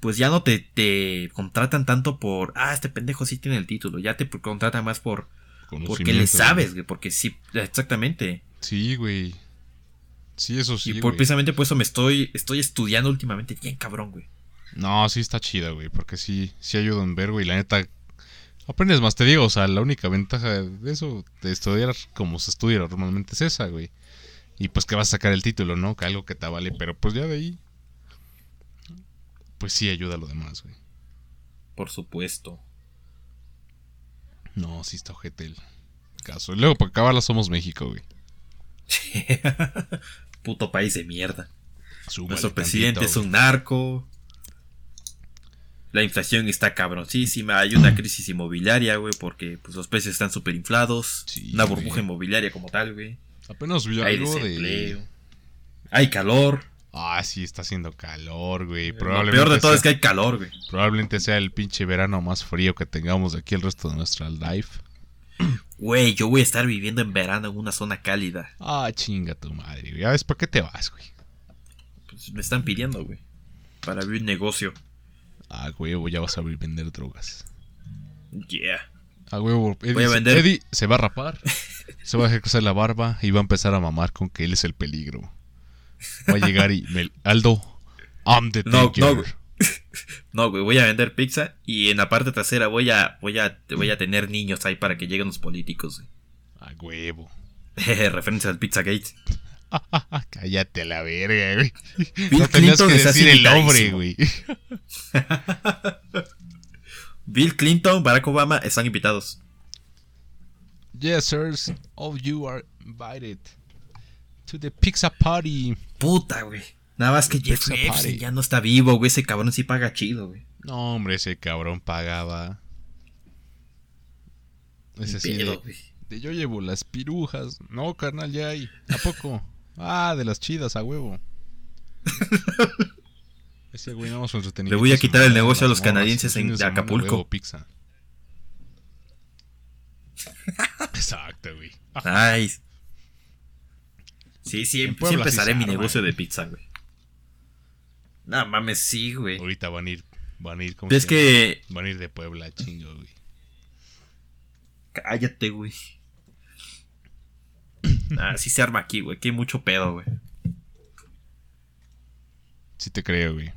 pues ya no te, te contratan tanto por, ah, este pendejo sí tiene el título, ya te contratan más por, porque le sabes, güey, porque sí, exactamente. Sí, güey. Sí, eso sí, y por, güey. precisamente por eso me estoy, estoy estudiando últimamente bien cabrón, güey. No, sí está chida, güey, porque sí, sí ayuda en ver, güey. La neta, aprendes más, te digo, o sea, la única ventaja de eso, de estudiar como se estudia normalmente es esa, güey. Y pues que vas a sacar el título, ¿no? Que algo que te vale, pero pues ya de ahí, pues sí ayuda a lo demás, güey. Por supuesto. No, sí está ojete el caso. Y luego, para acabarla, somos México, güey. Puto país de mierda. Súbale Nuestro tantito, presidente es un narco. La inflación está cabroncísima. Hay una crisis inmobiliaria, güey, porque pues, los precios están súper inflados. Sí, una güey. burbuja inmobiliaria como tal, güey. Apenas vi Hay algo desempleo. de... Hay calor. Ah, sí, está haciendo calor, güey. Lo Probablemente peor de todo sea- es que hay calor, güey. Probablemente sea el pinche verano más frío que tengamos de aquí el resto de nuestra life. Güey, yo voy a estar viviendo en verano en una zona cálida. Ah, chinga tu madre, güey. Ya ves, ¿para qué te vas, güey? Pues me están pidiendo, güey. Para abrir un negocio. Ah, huevo, ya vas a abrir vender drogas. Yeah. Ah, huevo, Eddie, Voy a se- vender- Eddie se va a rapar, se va a dejar crecer la barba y va a empezar a mamar con que él es el peligro. Va a llegar y... me- Aldo, I'm the No, no, güey. No, güey, voy a vender pizza y en la parte trasera voy a, voy a, voy a tener niños ahí para que lleguen los políticos, güey. Ah, huevo. Referencia al Pizzagate. Cállate a la verga, güey. Bill no tenías Clinton que decir el nombre, güey. Bill Clinton, Barack Obama están invitados. Yes, sirs. All you are invited to the pizza party. Puta, güey. Nada más que Jeff Epstein ya no está vivo, güey. Ese cabrón sí paga chido, güey. No, hombre, ese cabrón pagaba. Ese Ni sí pedo, de, güey. de yo llevo las pirujas. No, carnal, ya hay. ¿A poco? Ah, de las chidas, a huevo. Ese güey no su. Le voy a es quitar el negocio a los canadienses en de Acapulco. huevo, pizza. Exacto, güey. Nice. Sí, sí, empezaré mi negocio de pizza, güey. No mames, sí, güey. Ahorita van a ir, van a ir, ¿cómo Es se llama? que. Van a ir de Puebla, chingo, güey. Cállate, güey. Ah, sí se arma aquí, güey. Aquí hay mucho pedo, güey. Sí te creo, güey.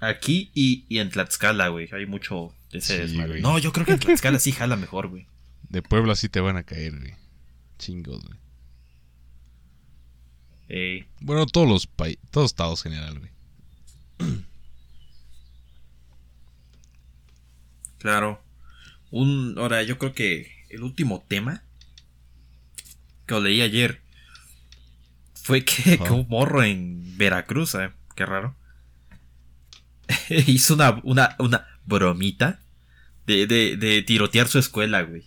Aquí y, y en Tlaxcala, güey. Hay mucho ese Sí, desmadre. güey. No, yo creo que en Tlaxcala sí jala mejor, güey. De Puebla sí te van a caer, güey. Chingos, güey. Bueno, todos los países, todos estados general, güey. claro. Un. Ahora, yo creo que el último tema que lo leí ayer fue que, un morro en Veracruz, eh, qué raro, hizo una, una, una bromita de, de, de tirotear su escuela, güey.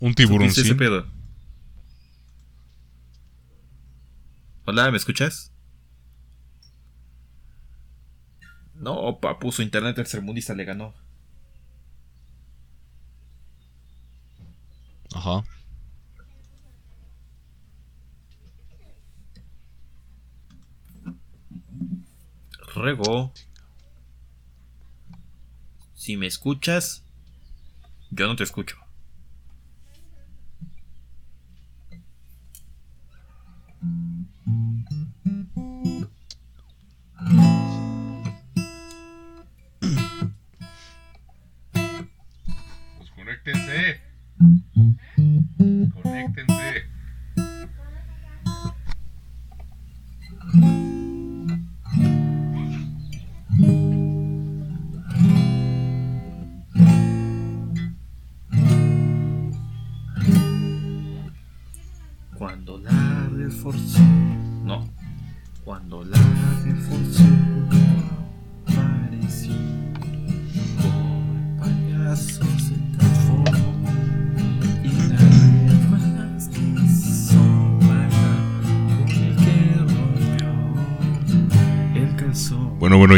Un tiburón. ese? Hola, ¿me escuchas? No, papu, su internet tercermundista le ganó. Ajá. Rego. Si me escuchas, yo no te escucho. Pues conéctense. Conéctense.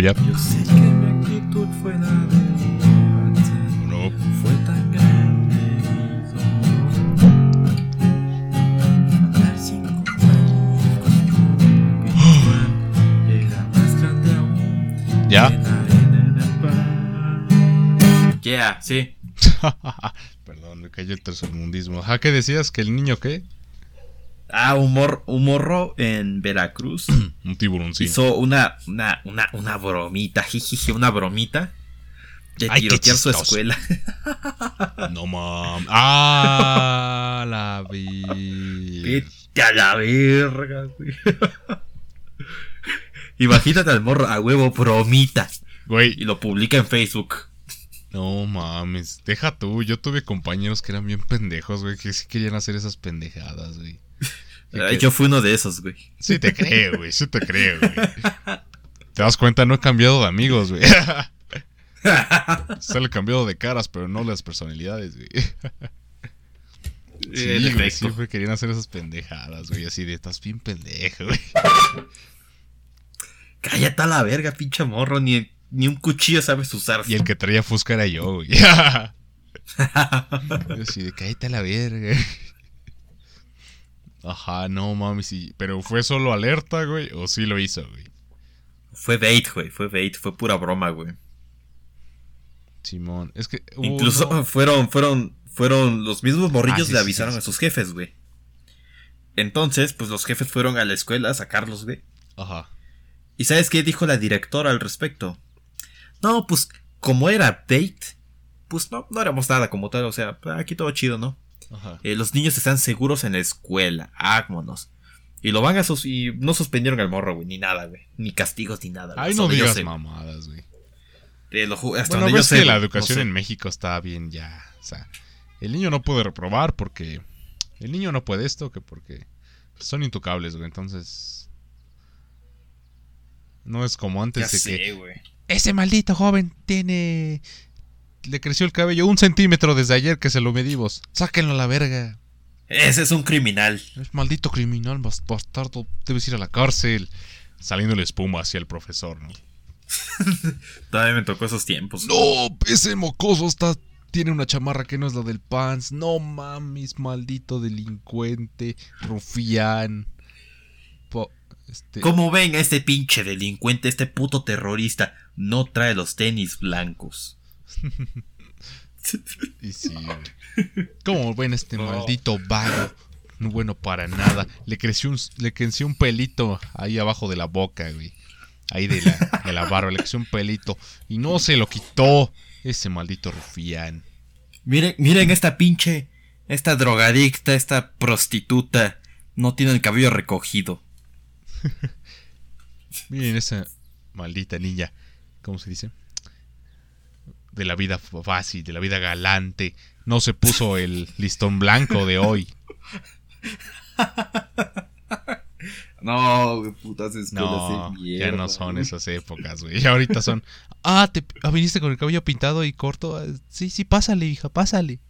Calzón. Bueno, bueno, ya. Yo sé que mi actitud fue la de. No. Fue tan grande mi sin compañía virtual era más grande aún ¿Ya? la. Yeah, sí. Perdón, me cayó el tercermundismo. Ajá, ¿qué decías? ¿Que el niño qué? Ah, un, mor- un morro en Veracruz Un tiburoncín. hizo una, una, una, una bromita, jijiji, una bromita de Ay, tirotear su escuela. No mames. Ah, la vi. Vete a la verga, güey. Imagínate al morro a huevo bromita y Güey, lo publica en Facebook. No mames. Deja tú. Yo tuve compañeros que eran bien pendejos, güey, que sí querían hacer esas pendejadas, güey. Ay, Yo fui uno de esos, güey. Sí te creo, güey. Sí te creo, güey. Te das cuenta, no he cambiado de amigos, güey. Solo he cambiado de caras, pero no las personalidades, güey. Sí, güey, siempre querían hacer esas pendejadas, güey. Así de, estás bien pendejo, güey. Cállate a la verga, pinche morro. Ni, ni un cuchillo sabes usar. Y el que traía Fusca era yo, güey. Yo así de, cállate a la verga. Ajá, no mames, sí. Pero fue solo alerta, güey, o sí lo hizo, güey. Fue bait, güey. Fue bait. Fue pura broma, güey. Simón, es que. Incluso fueron, fueron, fueron los mismos morrillos Ah, sí, le sí, avisaron sí, a sus jefes, güey. Entonces, pues los jefes fueron a la escuela a sacarlos, güey. Ajá. ¿Y sabes qué dijo la directora al respecto? No, pues como era bait, pues no, no éramos nada como tal, o sea, aquí todo chido, ¿no? Ajá. Eh, los niños están seguros en la escuela, vámonos. Y lo van a sus... y no suspendieron al morro, güey, ni nada, güey. Ni castigos ni nada. Ay, no digas sé, mamadas, güey. lo hasta Bueno, donde yo sé, que la no educación sé. en México está bien ya. O sea, el niño no puede reprobar porque. El niño no puede esto, que porque. Son intocables, güey. Entonces. No es como antes Ya de sé, que. güey. Ese maldito joven tiene. Le creció el cabello un centímetro desde ayer que se lo medimos. Sáquenlo a la verga. Ese es un criminal. Es maldito criminal, bas- bastardo. Debes ir a la cárcel. Saliendo la espuma hacia el profesor, ¿no? Todavía me tocó esos tiempos. No, ese mocoso está. Tiene una chamarra que no es la del pants. No mames, maldito delincuente, rufián. Este, Como ven a este pinche delincuente, este puto terrorista, no trae los tenis blancos. y sí. ¿Cómo ven este No. maldito vago? No bueno para nada. Le creció un, le creció un pelito ahí abajo de la boca, güey. Ahí de la, de la barba, le creció un pelito. Y no se lo quitó. Ese maldito rufián. Miren, miren esta pinche, esta drogadicta, esta prostituta, no tiene el cabello recogido. Miren esa maldita niña. ¿Cómo se dice? De la vida fácil, de la vida galante. No se puso el listón blanco de hoy. No, putas escuelas No, de ya no son esas épocas, güey. Ya ahorita son. Ah, te ah, viniste con el cabello pintado y corto. Ah, Sí, sí, pásale, hija, pásale.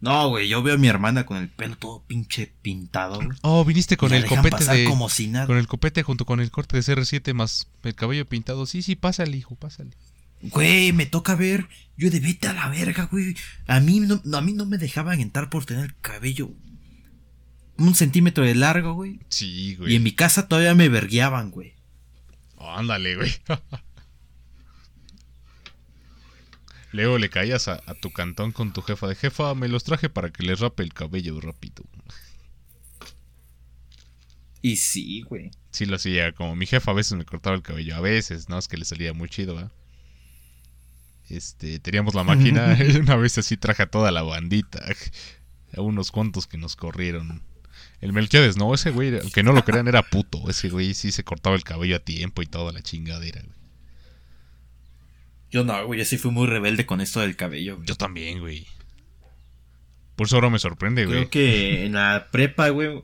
No, güey, yo veo a mi hermana con el pelo todo pinche pintado. güey, Oh, viniste con y el copete de. como si nada. Con el copete junto con el corte de CR7 más el cabello pintado. Sí, sí, pásale, hijo, pásale. Güey, me toca ver. Yo de vete a la verga, güey. A mí no, a mí no me dejaban entrar por tener el cabello un centímetro de largo, güey. Sí, Y güey. en mi casa todavía me vergueaban, güey. Oh, ándale, güey. Luego le caías a, a tu cantón con tu jefa de jefa, me los traje para que les rape el cabello rápido. Y sí, güey. Sí lo hacía, como mi jefa a veces me cortaba el cabello, a veces, ¿no? Es que le salía muy chido, ¿verdad? Este, teníamos la máquina, una vez así traje a toda la bandita, a unos cuantos que nos corrieron. El Melquiades, no, ese güey, aunque no lo crean, era puto. Ese güey sí se cortaba el cabello a tiempo y toda la chingadera, güey. Yo no, güey, yo sí fui muy rebelde con esto del cabello. güey. Yo también, güey. Por eso ahora me sorprende, güey. Creo que en la prepa, güey.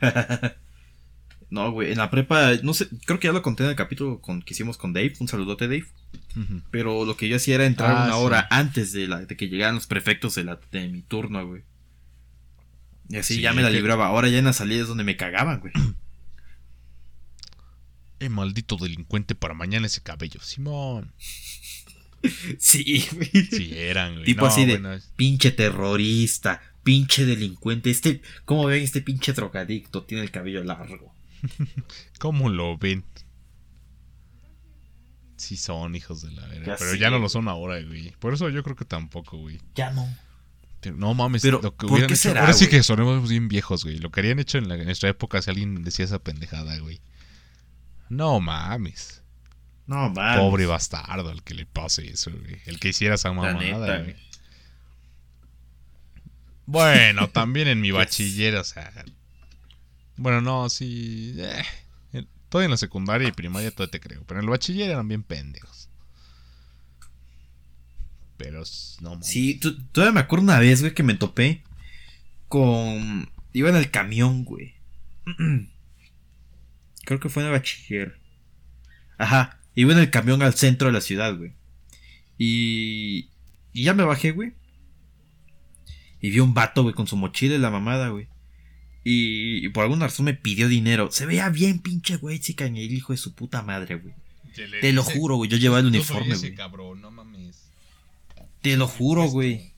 no, güey, en la prepa, no sé, creo que ya lo conté en el capítulo con, que hicimos con Dave. Un saludote, Dave. Pero lo que yo hacía era entrar Ah, una sí. hora antes de, la, de que llegaran los prefectos de, la, de mi turno, güey. Y así Sí, ya me la que- libraba. Ahora ya en la salida es donde me cagaban, güey. Eh, maldito delincuente para mañana ese cabello. Simón. Sí, güey. Sí, eran, güey. Tipo No, así de bueno, es- pinche terrorista, pinche delincuente. Este, ¿cómo ven este pinche drogadicto? Tiene el cabello largo. ¿Cómo lo ven? Sí son hijos de la verga. Pero ya no lo son ahora, güey. Por eso yo creo que tampoco, güey. Ya no. Pero No mames, Pero, lo que ¿por hubieran qué hecho- será, Ahora sí güey? que sonemos bien viejos, güey. Lo que harían hecho en, la- en nuestra época si alguien decía esa pendejada, güey. No mames. No, mames. Pobre bastardo el que le pase eso, güey. El que hiciera esa mamada, güey. Bueno, también en mi bachiller, o sea. Bueno, no, sí. eh, todo en la secundaria y primaria todo te creo. Pero en el bachiller eran bien pendejos. Pero no mames. Sí, tú- todavía me acuerdo una vez, güey, que me topé con... Iba en el camión, güey. Creo que fue en el bachiller. Ajá, iba en el camión al centro de la ciudad, güey. Y... Y ya me bajé, güey. Y vi un vato, güey, con su mochila y la mamada, güey. Y, y por alguna razón me pidió dinero. Se veía bien pinche, güey, chica, el hijo de su puta madre, güey. Te lo juro, güey, yo llevaba el uniforme, güey. cabrón, no mames. Te lo juro, güey.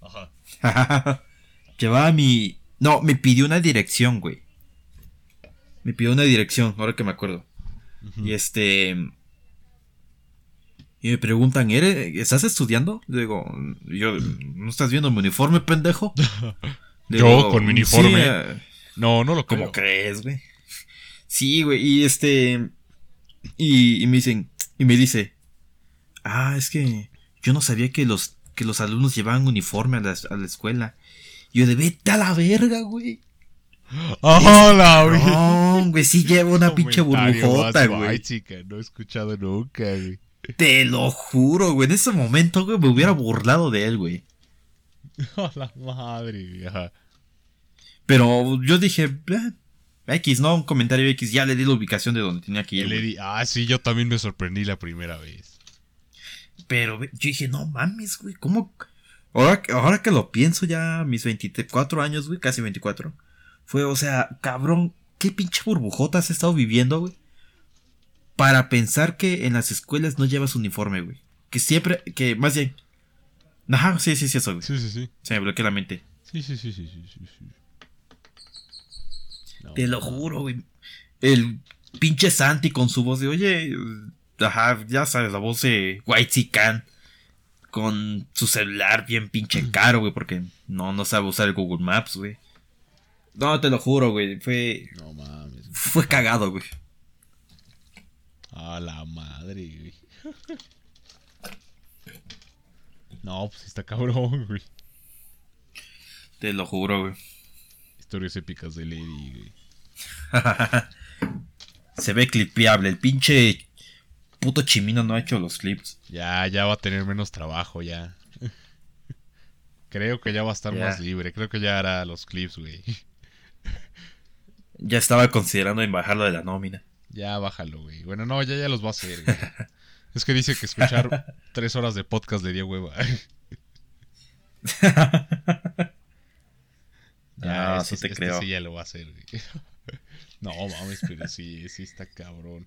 Ajá. Llevaba mi. No, me pidió una dirección, güey. Me pidió una dirección, ahora que me acuerdo. Y este. Y me preguntan, ¿eres, ¿estás estudiando? Le digo, yo, ¿no estás viendo mi uniforme, pendejo? Le Yo con mi uniforme. "Sí, eh, No, no lo ¿Cómo creo. crees, güey? Sí, güey, y este. Y, y me dicen, y me dice, ah, es que yo no sabía que los, que los alumnos llevaban uniforme a la, a la escuela. Y yo de vete a la verga, güey. ¡Hola, güey! No, güey, sí llevo una pinche burbujota, güey. chica, no he escuchado nunca, güey. Te lo juro, güey. En ese momento, güey, me hubiera burlado de él, güey. A la madre. Pero yo dije, "Eh, X, ¿no? Un comentario X. Ya le di la ubicación de donde tenía que ir. Ah, sí, yo también me sorprendí la primera vez. Pero yo dije, no mames, güey, ¿cómo? Ahora, ahora que lo pienso ya, mis 24 años, güey, casi 24. Fue, o sea, cabrón, ¿qué pinche burbujota has estado viviendo, güey? Para pensar que en las escuelas no llevas uniforme, güey. Que siempre, que más bien... Ajá, sí, sí, sí, eso, güey. Sí, sí, sí. Se me bloqueó la mente. Sí, sí, sí, sí, sí, sí, sí. No, Te lo juro, güey. El pinche Santi con su voz de, oye, ajá, ya sabes, la voz de White Can con su celular bien pinche caro, güey, porque no, no sabe usar el Google Maps, güey. No, te lo juro, güey, fue, No mames. fue cagado, güey. A la madre, güey. No, pues está cabrón, güey. Te lo juro, güey. Historias épicas de Lady, güey. Se ve clipeable, el pinche puto chimino no ha hecho los clips. Ya, ya va a tener menos trabajo, ya. Creo que ya va a estar más libre. Creo que ya hará los clips, güey. Ya estaba considerando en bajarlo de la nómina. Ya bájalo, güey. Bueno, no, ya, ya los va a hacer, güey. Es que dice que escuchar tres horas de podcast le dio hueva. Ese- eso te este creo. sí ya lo va a hacer, güey. No mames, pero sí, sí está cabrón.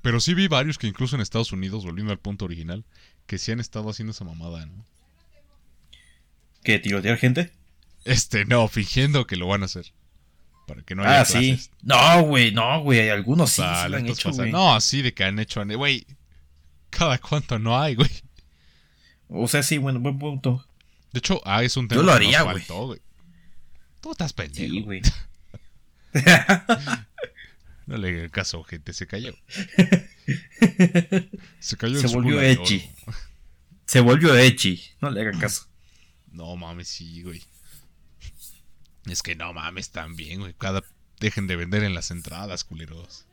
Pero sí vi varios que incluso en Estados Unidos, volviendo al punto original, que sí han estado haciendo esa mamada, ¿no? ¿Qué, tirotear gente? Este, no, fingiendo que lo van a hacer. Para que no haya ah, sí. No, güey, no, güey. Algunos sí, sí lo han hecho. No, así de que han hecho. Güey, cada cuánto no hay, güey. O sea, sí, bueno, buen punto. De hecho, ah, es un tema Yo lo haría, güey. Tú estás pendejo. Sí, güey. No le hagas caso, gente, se cayó. Se cayó Se en volvió oro. Se volvió Echi. No le hagan caso. No mames, sí, güey. Es que no mames también, güey. Cada dejen de vender en las entradas, culeros.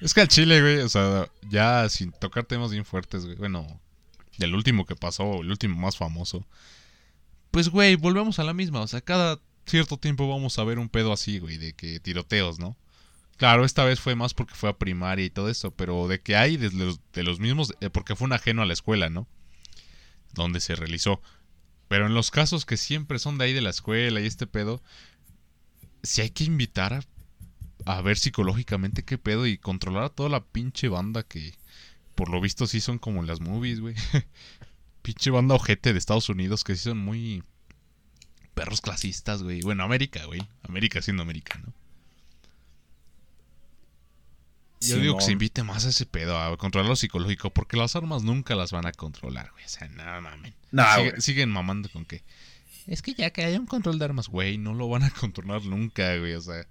es que al Chile, güey, o sea, ya sin tocar temas bien fuertes, güey. Bueno, el último que pasó, el último más famoso. Pues, güey, volvemos a la misma. O sea, cada cierto tiempo vamos a ver un pedo así, güey, de que tiroteos, ¿no? Claro, esta vez fue más porque fue a primaria y todo eso, pero de que hay de los, de los mismos, eh, porque fue un ajeno a la escuela, ¿no? Donde se realizó. Pero en los casos que siempre son de ahí de la escuela y este pedo, si hay que invitar a, ver psicológicamente qué pedo y controlar a toda la pinche banda que por lo visto sí son como en las movies, güey. pinche banda ojete de Estados Unidos que sí son muy perros clasistas, güey. Bueno, América, güey. América siendo América, ¿no? Yo digo que se invite más a ese pedo, a controlar lo psicológico, porque las armas nunca las van a controlar, güey. O sea, nada mamen. Sigue- güey. siguen mamando con que. Es que ya que haya un control de armas, güey, no lo van a controlar nunca, güey. O sea,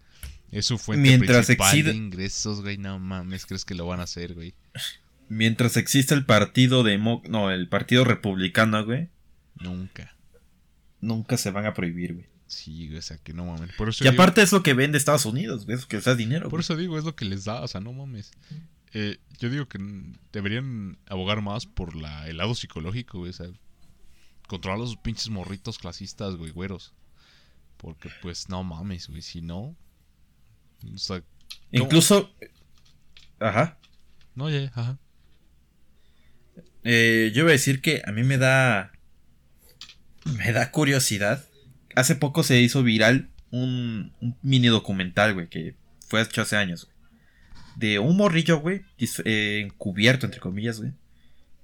es su fuente Mientras principal de ingresos, güey. No mames, ¿crees que lo van a hacer, güey? Mientras exista el partido demo... No, el partido republicano, güey. Nunca. Nunca se van a prohibir, güey. Sí, güey, o sea, que no mames. Por eso Y digo- aparte es lo que vende Estados Unidos, güey. Es que les da dinero, Por güey. eso digo, es lo que les da, o sea, no mames. Eh, yo digo que deberían abogar más por la, el lado psicológico, güey, o sea, controlar a los pinches morritos clasistas, güey, güeros. Porque, pues, no mames, güey, si no... O sea, Incluso... Ajá. no, ya, ajá. Eh, yo iba a decir que a mí me da. Me da curiosidad. Hace poco se hizo viral un, mini documental, güey, que fue hecho hace años, güey. De un morrillo, güey, eh, encubierto, entre comillas, güey.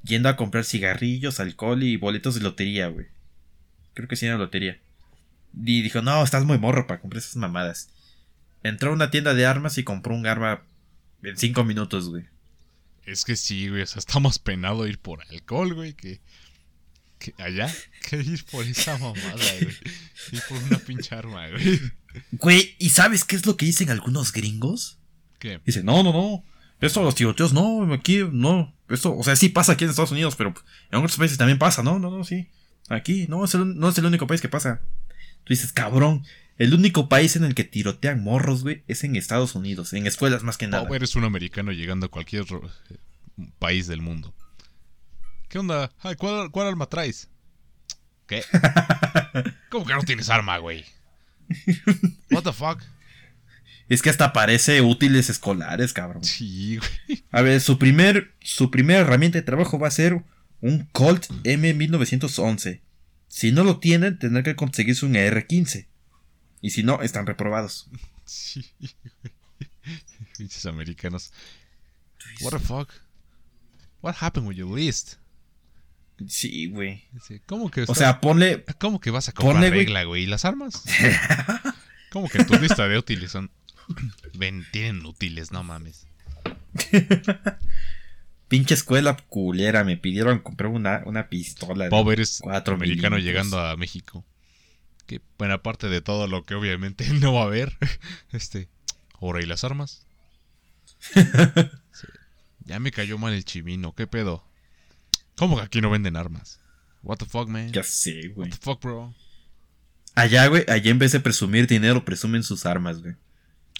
Yendo a comprar cigarrillos, alcohol y boletos de lotería, güey. Creo que sí era lotería. Y dijo, no, estás muy morro para comprar esas mamadas. Entró a una tienda de armas y compró un arma en cinco minutos, güey. Es que sí, güey, o sea, está más penado ir por alcohol, güey, que, que allá, que ir por esa mamada, güey. Ir por una pinche arma, güey. Güey, ¿y sabes qué es lo que dicen algunos gringos? ¿Qué? Dicen, no, no, no. Esto, los tiroteos, no, aquí, no. Esto, o sea, sí pasa aquí en Estados Unidos, pero en otros países también pasa, no, no, no, sí. Aquí, no, es el- no es el único país que pasa. Tú dices, cabrón, el único país en el que tirotean morros, güey, es en Estados Unidos, en escuelas más que nada. Oh, eres un americano llegando a cualquier eh, país del mundo. ¿Qué onda? Ay, ¿cuál, cuál arma traes? ¿Qué? ¿Cómo que no tienes arma, güey? What the fuck? Es que hasta parece útiles escolares, cabrón. Sí, güey. A ver, su primer, su primera herramienta de trabajo va a ser un Colt M1911. Si no lo tienen, tendrán que conseguirse un R15. Y si no, están reprobados. Sí, güey. Pinches americanos. What the fuck? What happened with your list? Sí, güey. ¿Cómo que O sea, ponle. ¿Cómo que vas a comprar ponle, regla, güey? ¿Y las armas? ¿Cómo que tu lista de útiles son... Ven, tienen útiles, no mames. Pinche escuela culera. Me pidieron comprar una, una pistola. eres cuatro americano llegando a México. Que, bueno, aparte de todo lo que obviamente no va a ver, este, ahora y las armas. Sí. Ya me cayó mal el chimino, ¿qué pedo? ¿Cómo que aquí no venden armas? What the fuck, man? Ya sé, güey. What the fuck, bro? Allá, güey, allá en vez de presumir dinero, presumen sus armas, güey.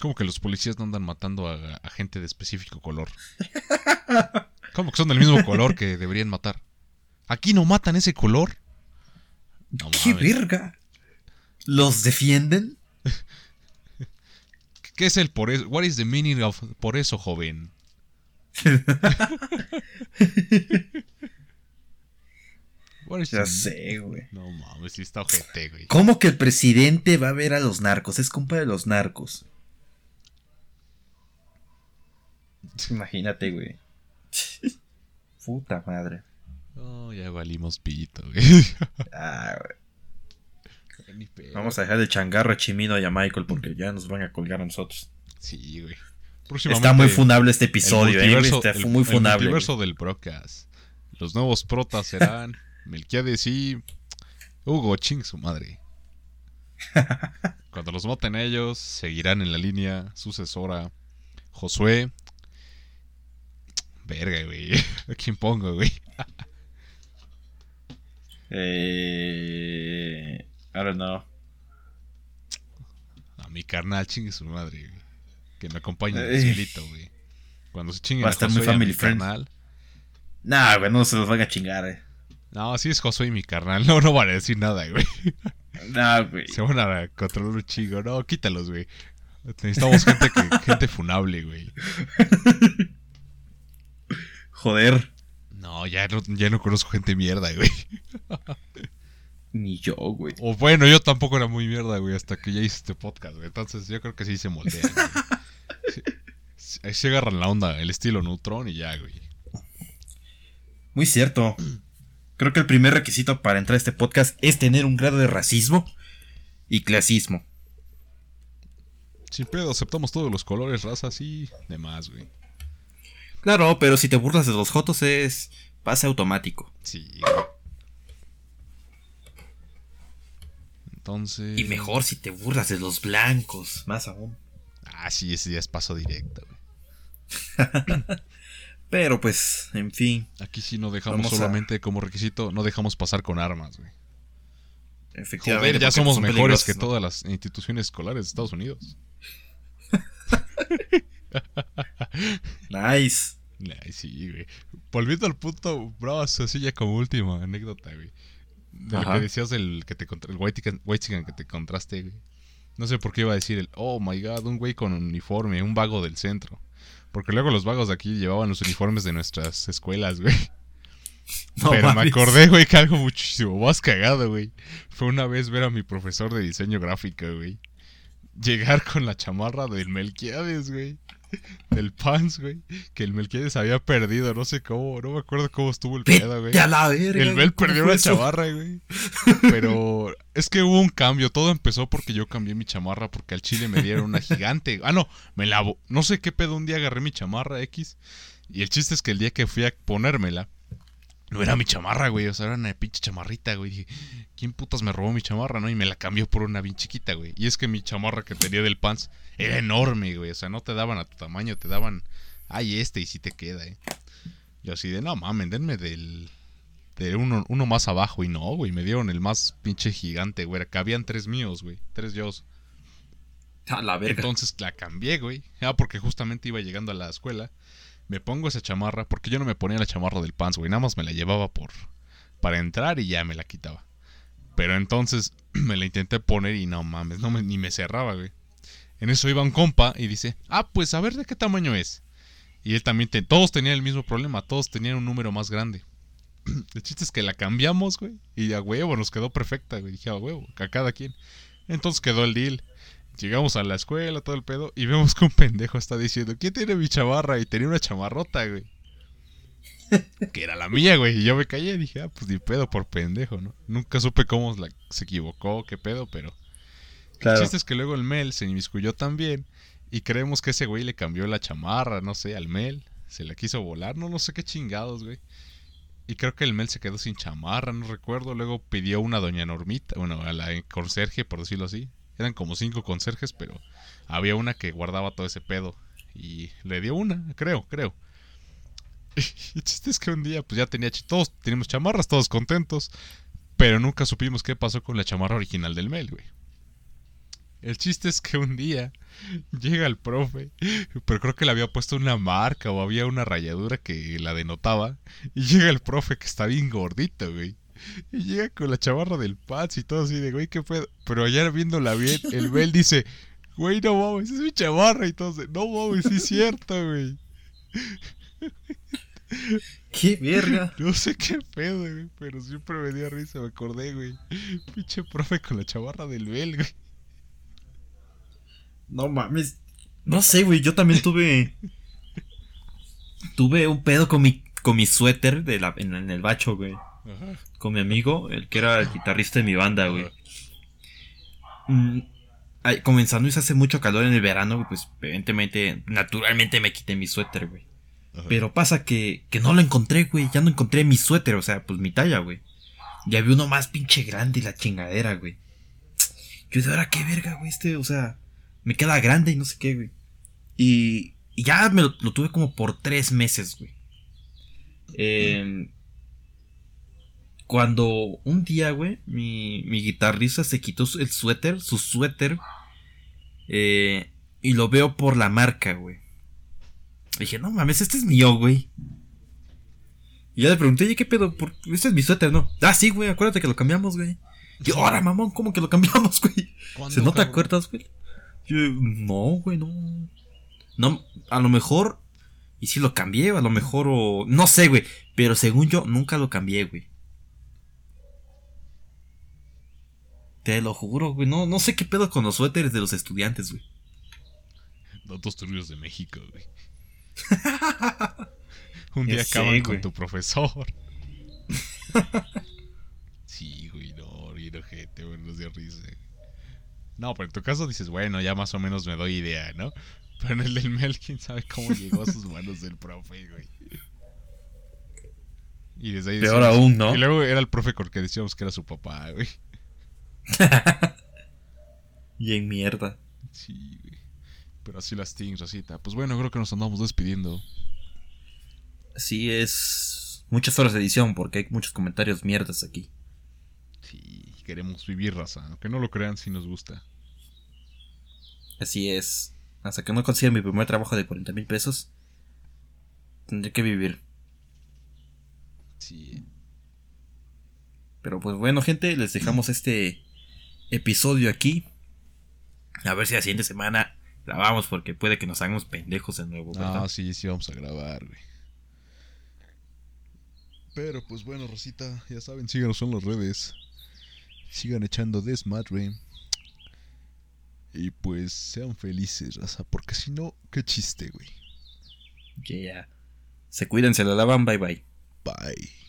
¿Cómo que los policías no andan matando a, a gente de específico color? ¿Cómo que son del mismo color que deberían matar? ¿Aquí no matan ese color? No ¡Qué mames. verga! ¿Los defienden? ¿Qué es el por eso? What is the meaning of por eso, joven? Ya the- sé, güey. No mames, sí está ojete, güey. ¿Cómo que el presidente va a ver a los narcos? Es compa de los narcos. Imagínate, güey. Puta madre. Oh, ya valimos pito, güey. Ah, güey. Vamos a dejar el changarro a Chimino y a Michael porque ya nos van a colgar a nosotros. Sí, güey. Está muy funable este episodio, el eh, Está el- muy el funable. multiverso del Brocas. Los nuevos protas serán Melquiades y Hugo, ching su madre. Cuando los maten ellos, seguirán en la línea sucesora Josué. Verga, güey. ¿A quién pongo, güey? Eh, I don't know. A mi carnal, chingue su madre, güey. Que me acompañe en el Ey. cielito, güey. Cuando se chinguen Va a estar muy family friend. carnal. Nah, güey, no se los van a chingar, eh. No, sí es Josué y mi carnal. No, no van a decir nada, güey. Nah, güey. Se van a controlar un chingo. No, quítalos, güey. Necesitamos gente, que, gente funable, güey. Joder. No, ya no, ya no conozco gente mierda, güey. Ni yo, güey. O bueno, yo tampoco era muy mierda, güey, hasta que ya hice este podcast, güey. Entonces yo creo que sí se moldean. ahí se agarran la onda, el estilo Neutron y ya, güey. Muy cierto. Creo que el primer requisito para entrar a este podcast es tener un grado de racismo y clasismo. Sin pedo, aceptamos todos los colores, razas y demás, güey. Claro, pero si te burlas de los jotos es pase automático. Sí. Entonces. Y mejor si te burlas de los blancos, más aún. Ah, sí, ese ya es paso directo, güey. Pero pues, en fin, Aquí sí no dejamos a- solamente como requisito, no dejamos pasar con armas, güey. efectivamente. Joder, ya somos mejores que ¿no? todas las instituciones escolares de Estados Unidos. Nice. Ay, sí, güey. Volviendo al punto, bro, así ya como última anécdota, güey. De lo que decías del que te el white chicken- white chicken que te contraste, güey. No sé por qué iba a decir el, oh my god, un güey con uniforme, un vago del centro. Porque luego los vagos de aquí llevaban los uniformes de nuestras escuelas, güey. No Pero me acordé, güey, que algo muchísimo más cagado, güey. Fue una vez ver a mi profesor de diseño gráfico, güey. Llegar con la chamarra del Melquiades, güey. Del Pants, güey. Que el Melquiades había perdido, no sé cómo, no me acuerdo cómo estuvo el pedo, güey. A la verga. El Mel ¿cómo perdió una chamarra, güey. Pero es que hubo un cambio. Todo empezó porque yo cambié mi chamarra porque al chile me dieron una gigante. Ah, no, me lavo. No sé qué pedo. Un día agarré mi chamarra X. Y el chiste es que el día que fui a ponérmela, no era mi chamarra, güey. O sea, era una pinche chamarrita, güey. Dije, ¿quién putas me robó mi chamarra, no? Y me la cambió por una bien chiquita, güey. Y es que mi chamarra que tenía del pants era enorme, güey. O sea, no te daban a tu tamaño, te daban. Ay, este y si te queda, eh. Yo así de, no mamen, denme del. De uno, uno más abajo. Y no, güey. Me dieron el más pinche gigante, güey. Cabían tres míos, güey. Tres yo. A la verga. Entonces la cambié, güey. Ah, porque justamente iba llegando a la escuela. Me pongo esa chamarra, porque yo no me ponía la chamarra del pants, güey. Nada más me la llevaba por. para entrar y ya me la quitaba. Pero entonces me la intenté poner y no mames, me- ni me cerraba, güey. En eso iba un compa y dice, ah, pues a ver de qué tamaño es. Y él también, todos tenían el mismo problema, todos tenían un número más grande. El chiste es que la cambiamos, güey. Y a huevo, nos quedó perfecta, güey. Dije, a huevo, a cada quien. Entonces quedó el deal. Llegamos a la escuela, todo el pedo, y vemos que un pendejo está diciendo, ¿quién tiene mi chamarra? Y tenía una chamarrota, güey. que era la mía, güey. Y yo me callé y dije, ah, pues ni pedo por pendejo, ¿no? Nunca supe cómo la- se equivocó, qué pedo, pero... Claro. El chiste es que luego el Mel se inmiscuyó también. Y creemos que ese güey le cambió la chamarra, no sé, al Mel. Se la quiso volar, no, no sé qué chingados, güey. Y creo que el Mel se quedó sin chamarra, no recuerdo. Luego pidió una doña Normita, bueno, a la conserje, por decirlo así. Eran como cinco conserjes, pero había una que guardaba todo ese pedo. Y le dio una, creo, creo. El chiste es que un día, pues ya tenía, todos teníamos chamarras, todos contentos. Pero nunca supimos qué pasó con la chamarra original del Mel, güey. El chiste es que un día llega el profe, pero creo que le había puesto una marca o había una rayadura que la denotaba. Y llega el profe que está bien gordito, güey. Y llega con la chamarra del Pats y todo así de, güey, qué pedo. Pero allá viéndola bien, el Bel dice, güey, no mames, es mi chamarra. Y todos, de, no mames, sí es cierto, güey. ¡Qué verga! No sé qué pedo, güey, pero siempre me dio risa, me acordé, güey. Pinche profe con la chamarra del Bel, güey. No mames. No sé, güey. Yo también tuve. tuve un pedo con mi, con mi suéter de la, en, en el bacho, güey. Ajá. Con mi amigo, el que era el guitarrista de mi banda, güey. mm, ay, comenzando y se hace mucho calor en el verano, pues evidentemente, naturalmente me quité mi suéter, güey. Ajá. Pero pasa que, que no lo encontré, güey. Ya no encontré mi suéter, o sea, pues mi talla, güey. Ya vi uno más pinche grande y la chingadera, güey. Yo de ahora qué verga, güey, este, o sea, me queda grande y no sé qué, güey. Y, y ya me lo, lo tuve como por tres meses, güey. Eh, cuando un día, güey, mi, mi guitarrista se quitó el suéter, su suéter, eh, y lo veo por la marca, güey. Dije, no mames, este es mío, güey. Y ya le pregunté, oye, ¿qué pedo? ¿Por- Este es mi suéter, ¿no? Ah, sí, güey, acuérdate que lo cambiamos, güey. Y yo, ahora, mamón, ¿cómo que lo cambiamos, güey? ¿Cuándo, ¿Se no te acuerdas, güey? Yo, no, güey, no. No, a lo mejor. Y si lo cambié, a lo mejor, o. No sé, güey. Pero según yo, nunca lo cambié, güey. Te lo juro, güey. No, no sé qué pedo con los suéteres de los estudiantes, güey. Datos turbios de México, güey. Un día sé, acaban güey. con tu profesor. sí, güey, no, bien ojete, güey, nos dio risa. No, pero en tu caso dices, bueno, ya más o menos me doy idea, ¿no? Pero en el del Mel, quién sabe cómo llegó a sus manos del profe, güey. Y desde ahí Peor decíamos- aún, ¿no? Y luego era el profe con el que decíamos que era su papá, güey. Y en mierda. Sí, güey. Pero así las things, Rosita. Pues bueno, creo que nos andamos despidiendo. Sí, es. Muchas horas de edición porque hay muchos comentarios mierdas aquí. Sí, queremos vivir, raza. Aunque no lo crean, sí nos gusta. Así es. Hasta que no consiga mi primer trabajo de 40 mil pesos, tendré que vivir. Sí. Pero pues bueno, gente, les dejamos este episodio aquí. A ver si la siguiente semana grabamos porque puede que nos hagamos pendejos de nuevo, ¿verdad? Ah, sí, sí, vamos a grabar, güey. Pero pues bueno, Rosita, ya saben, síganos en las redes. Sigan echando desmadre. Y pues sean felices, raza. Porque si no, qué chiste, güey. Yeah. Se cuiden, se la lavan, bye bye. Bye.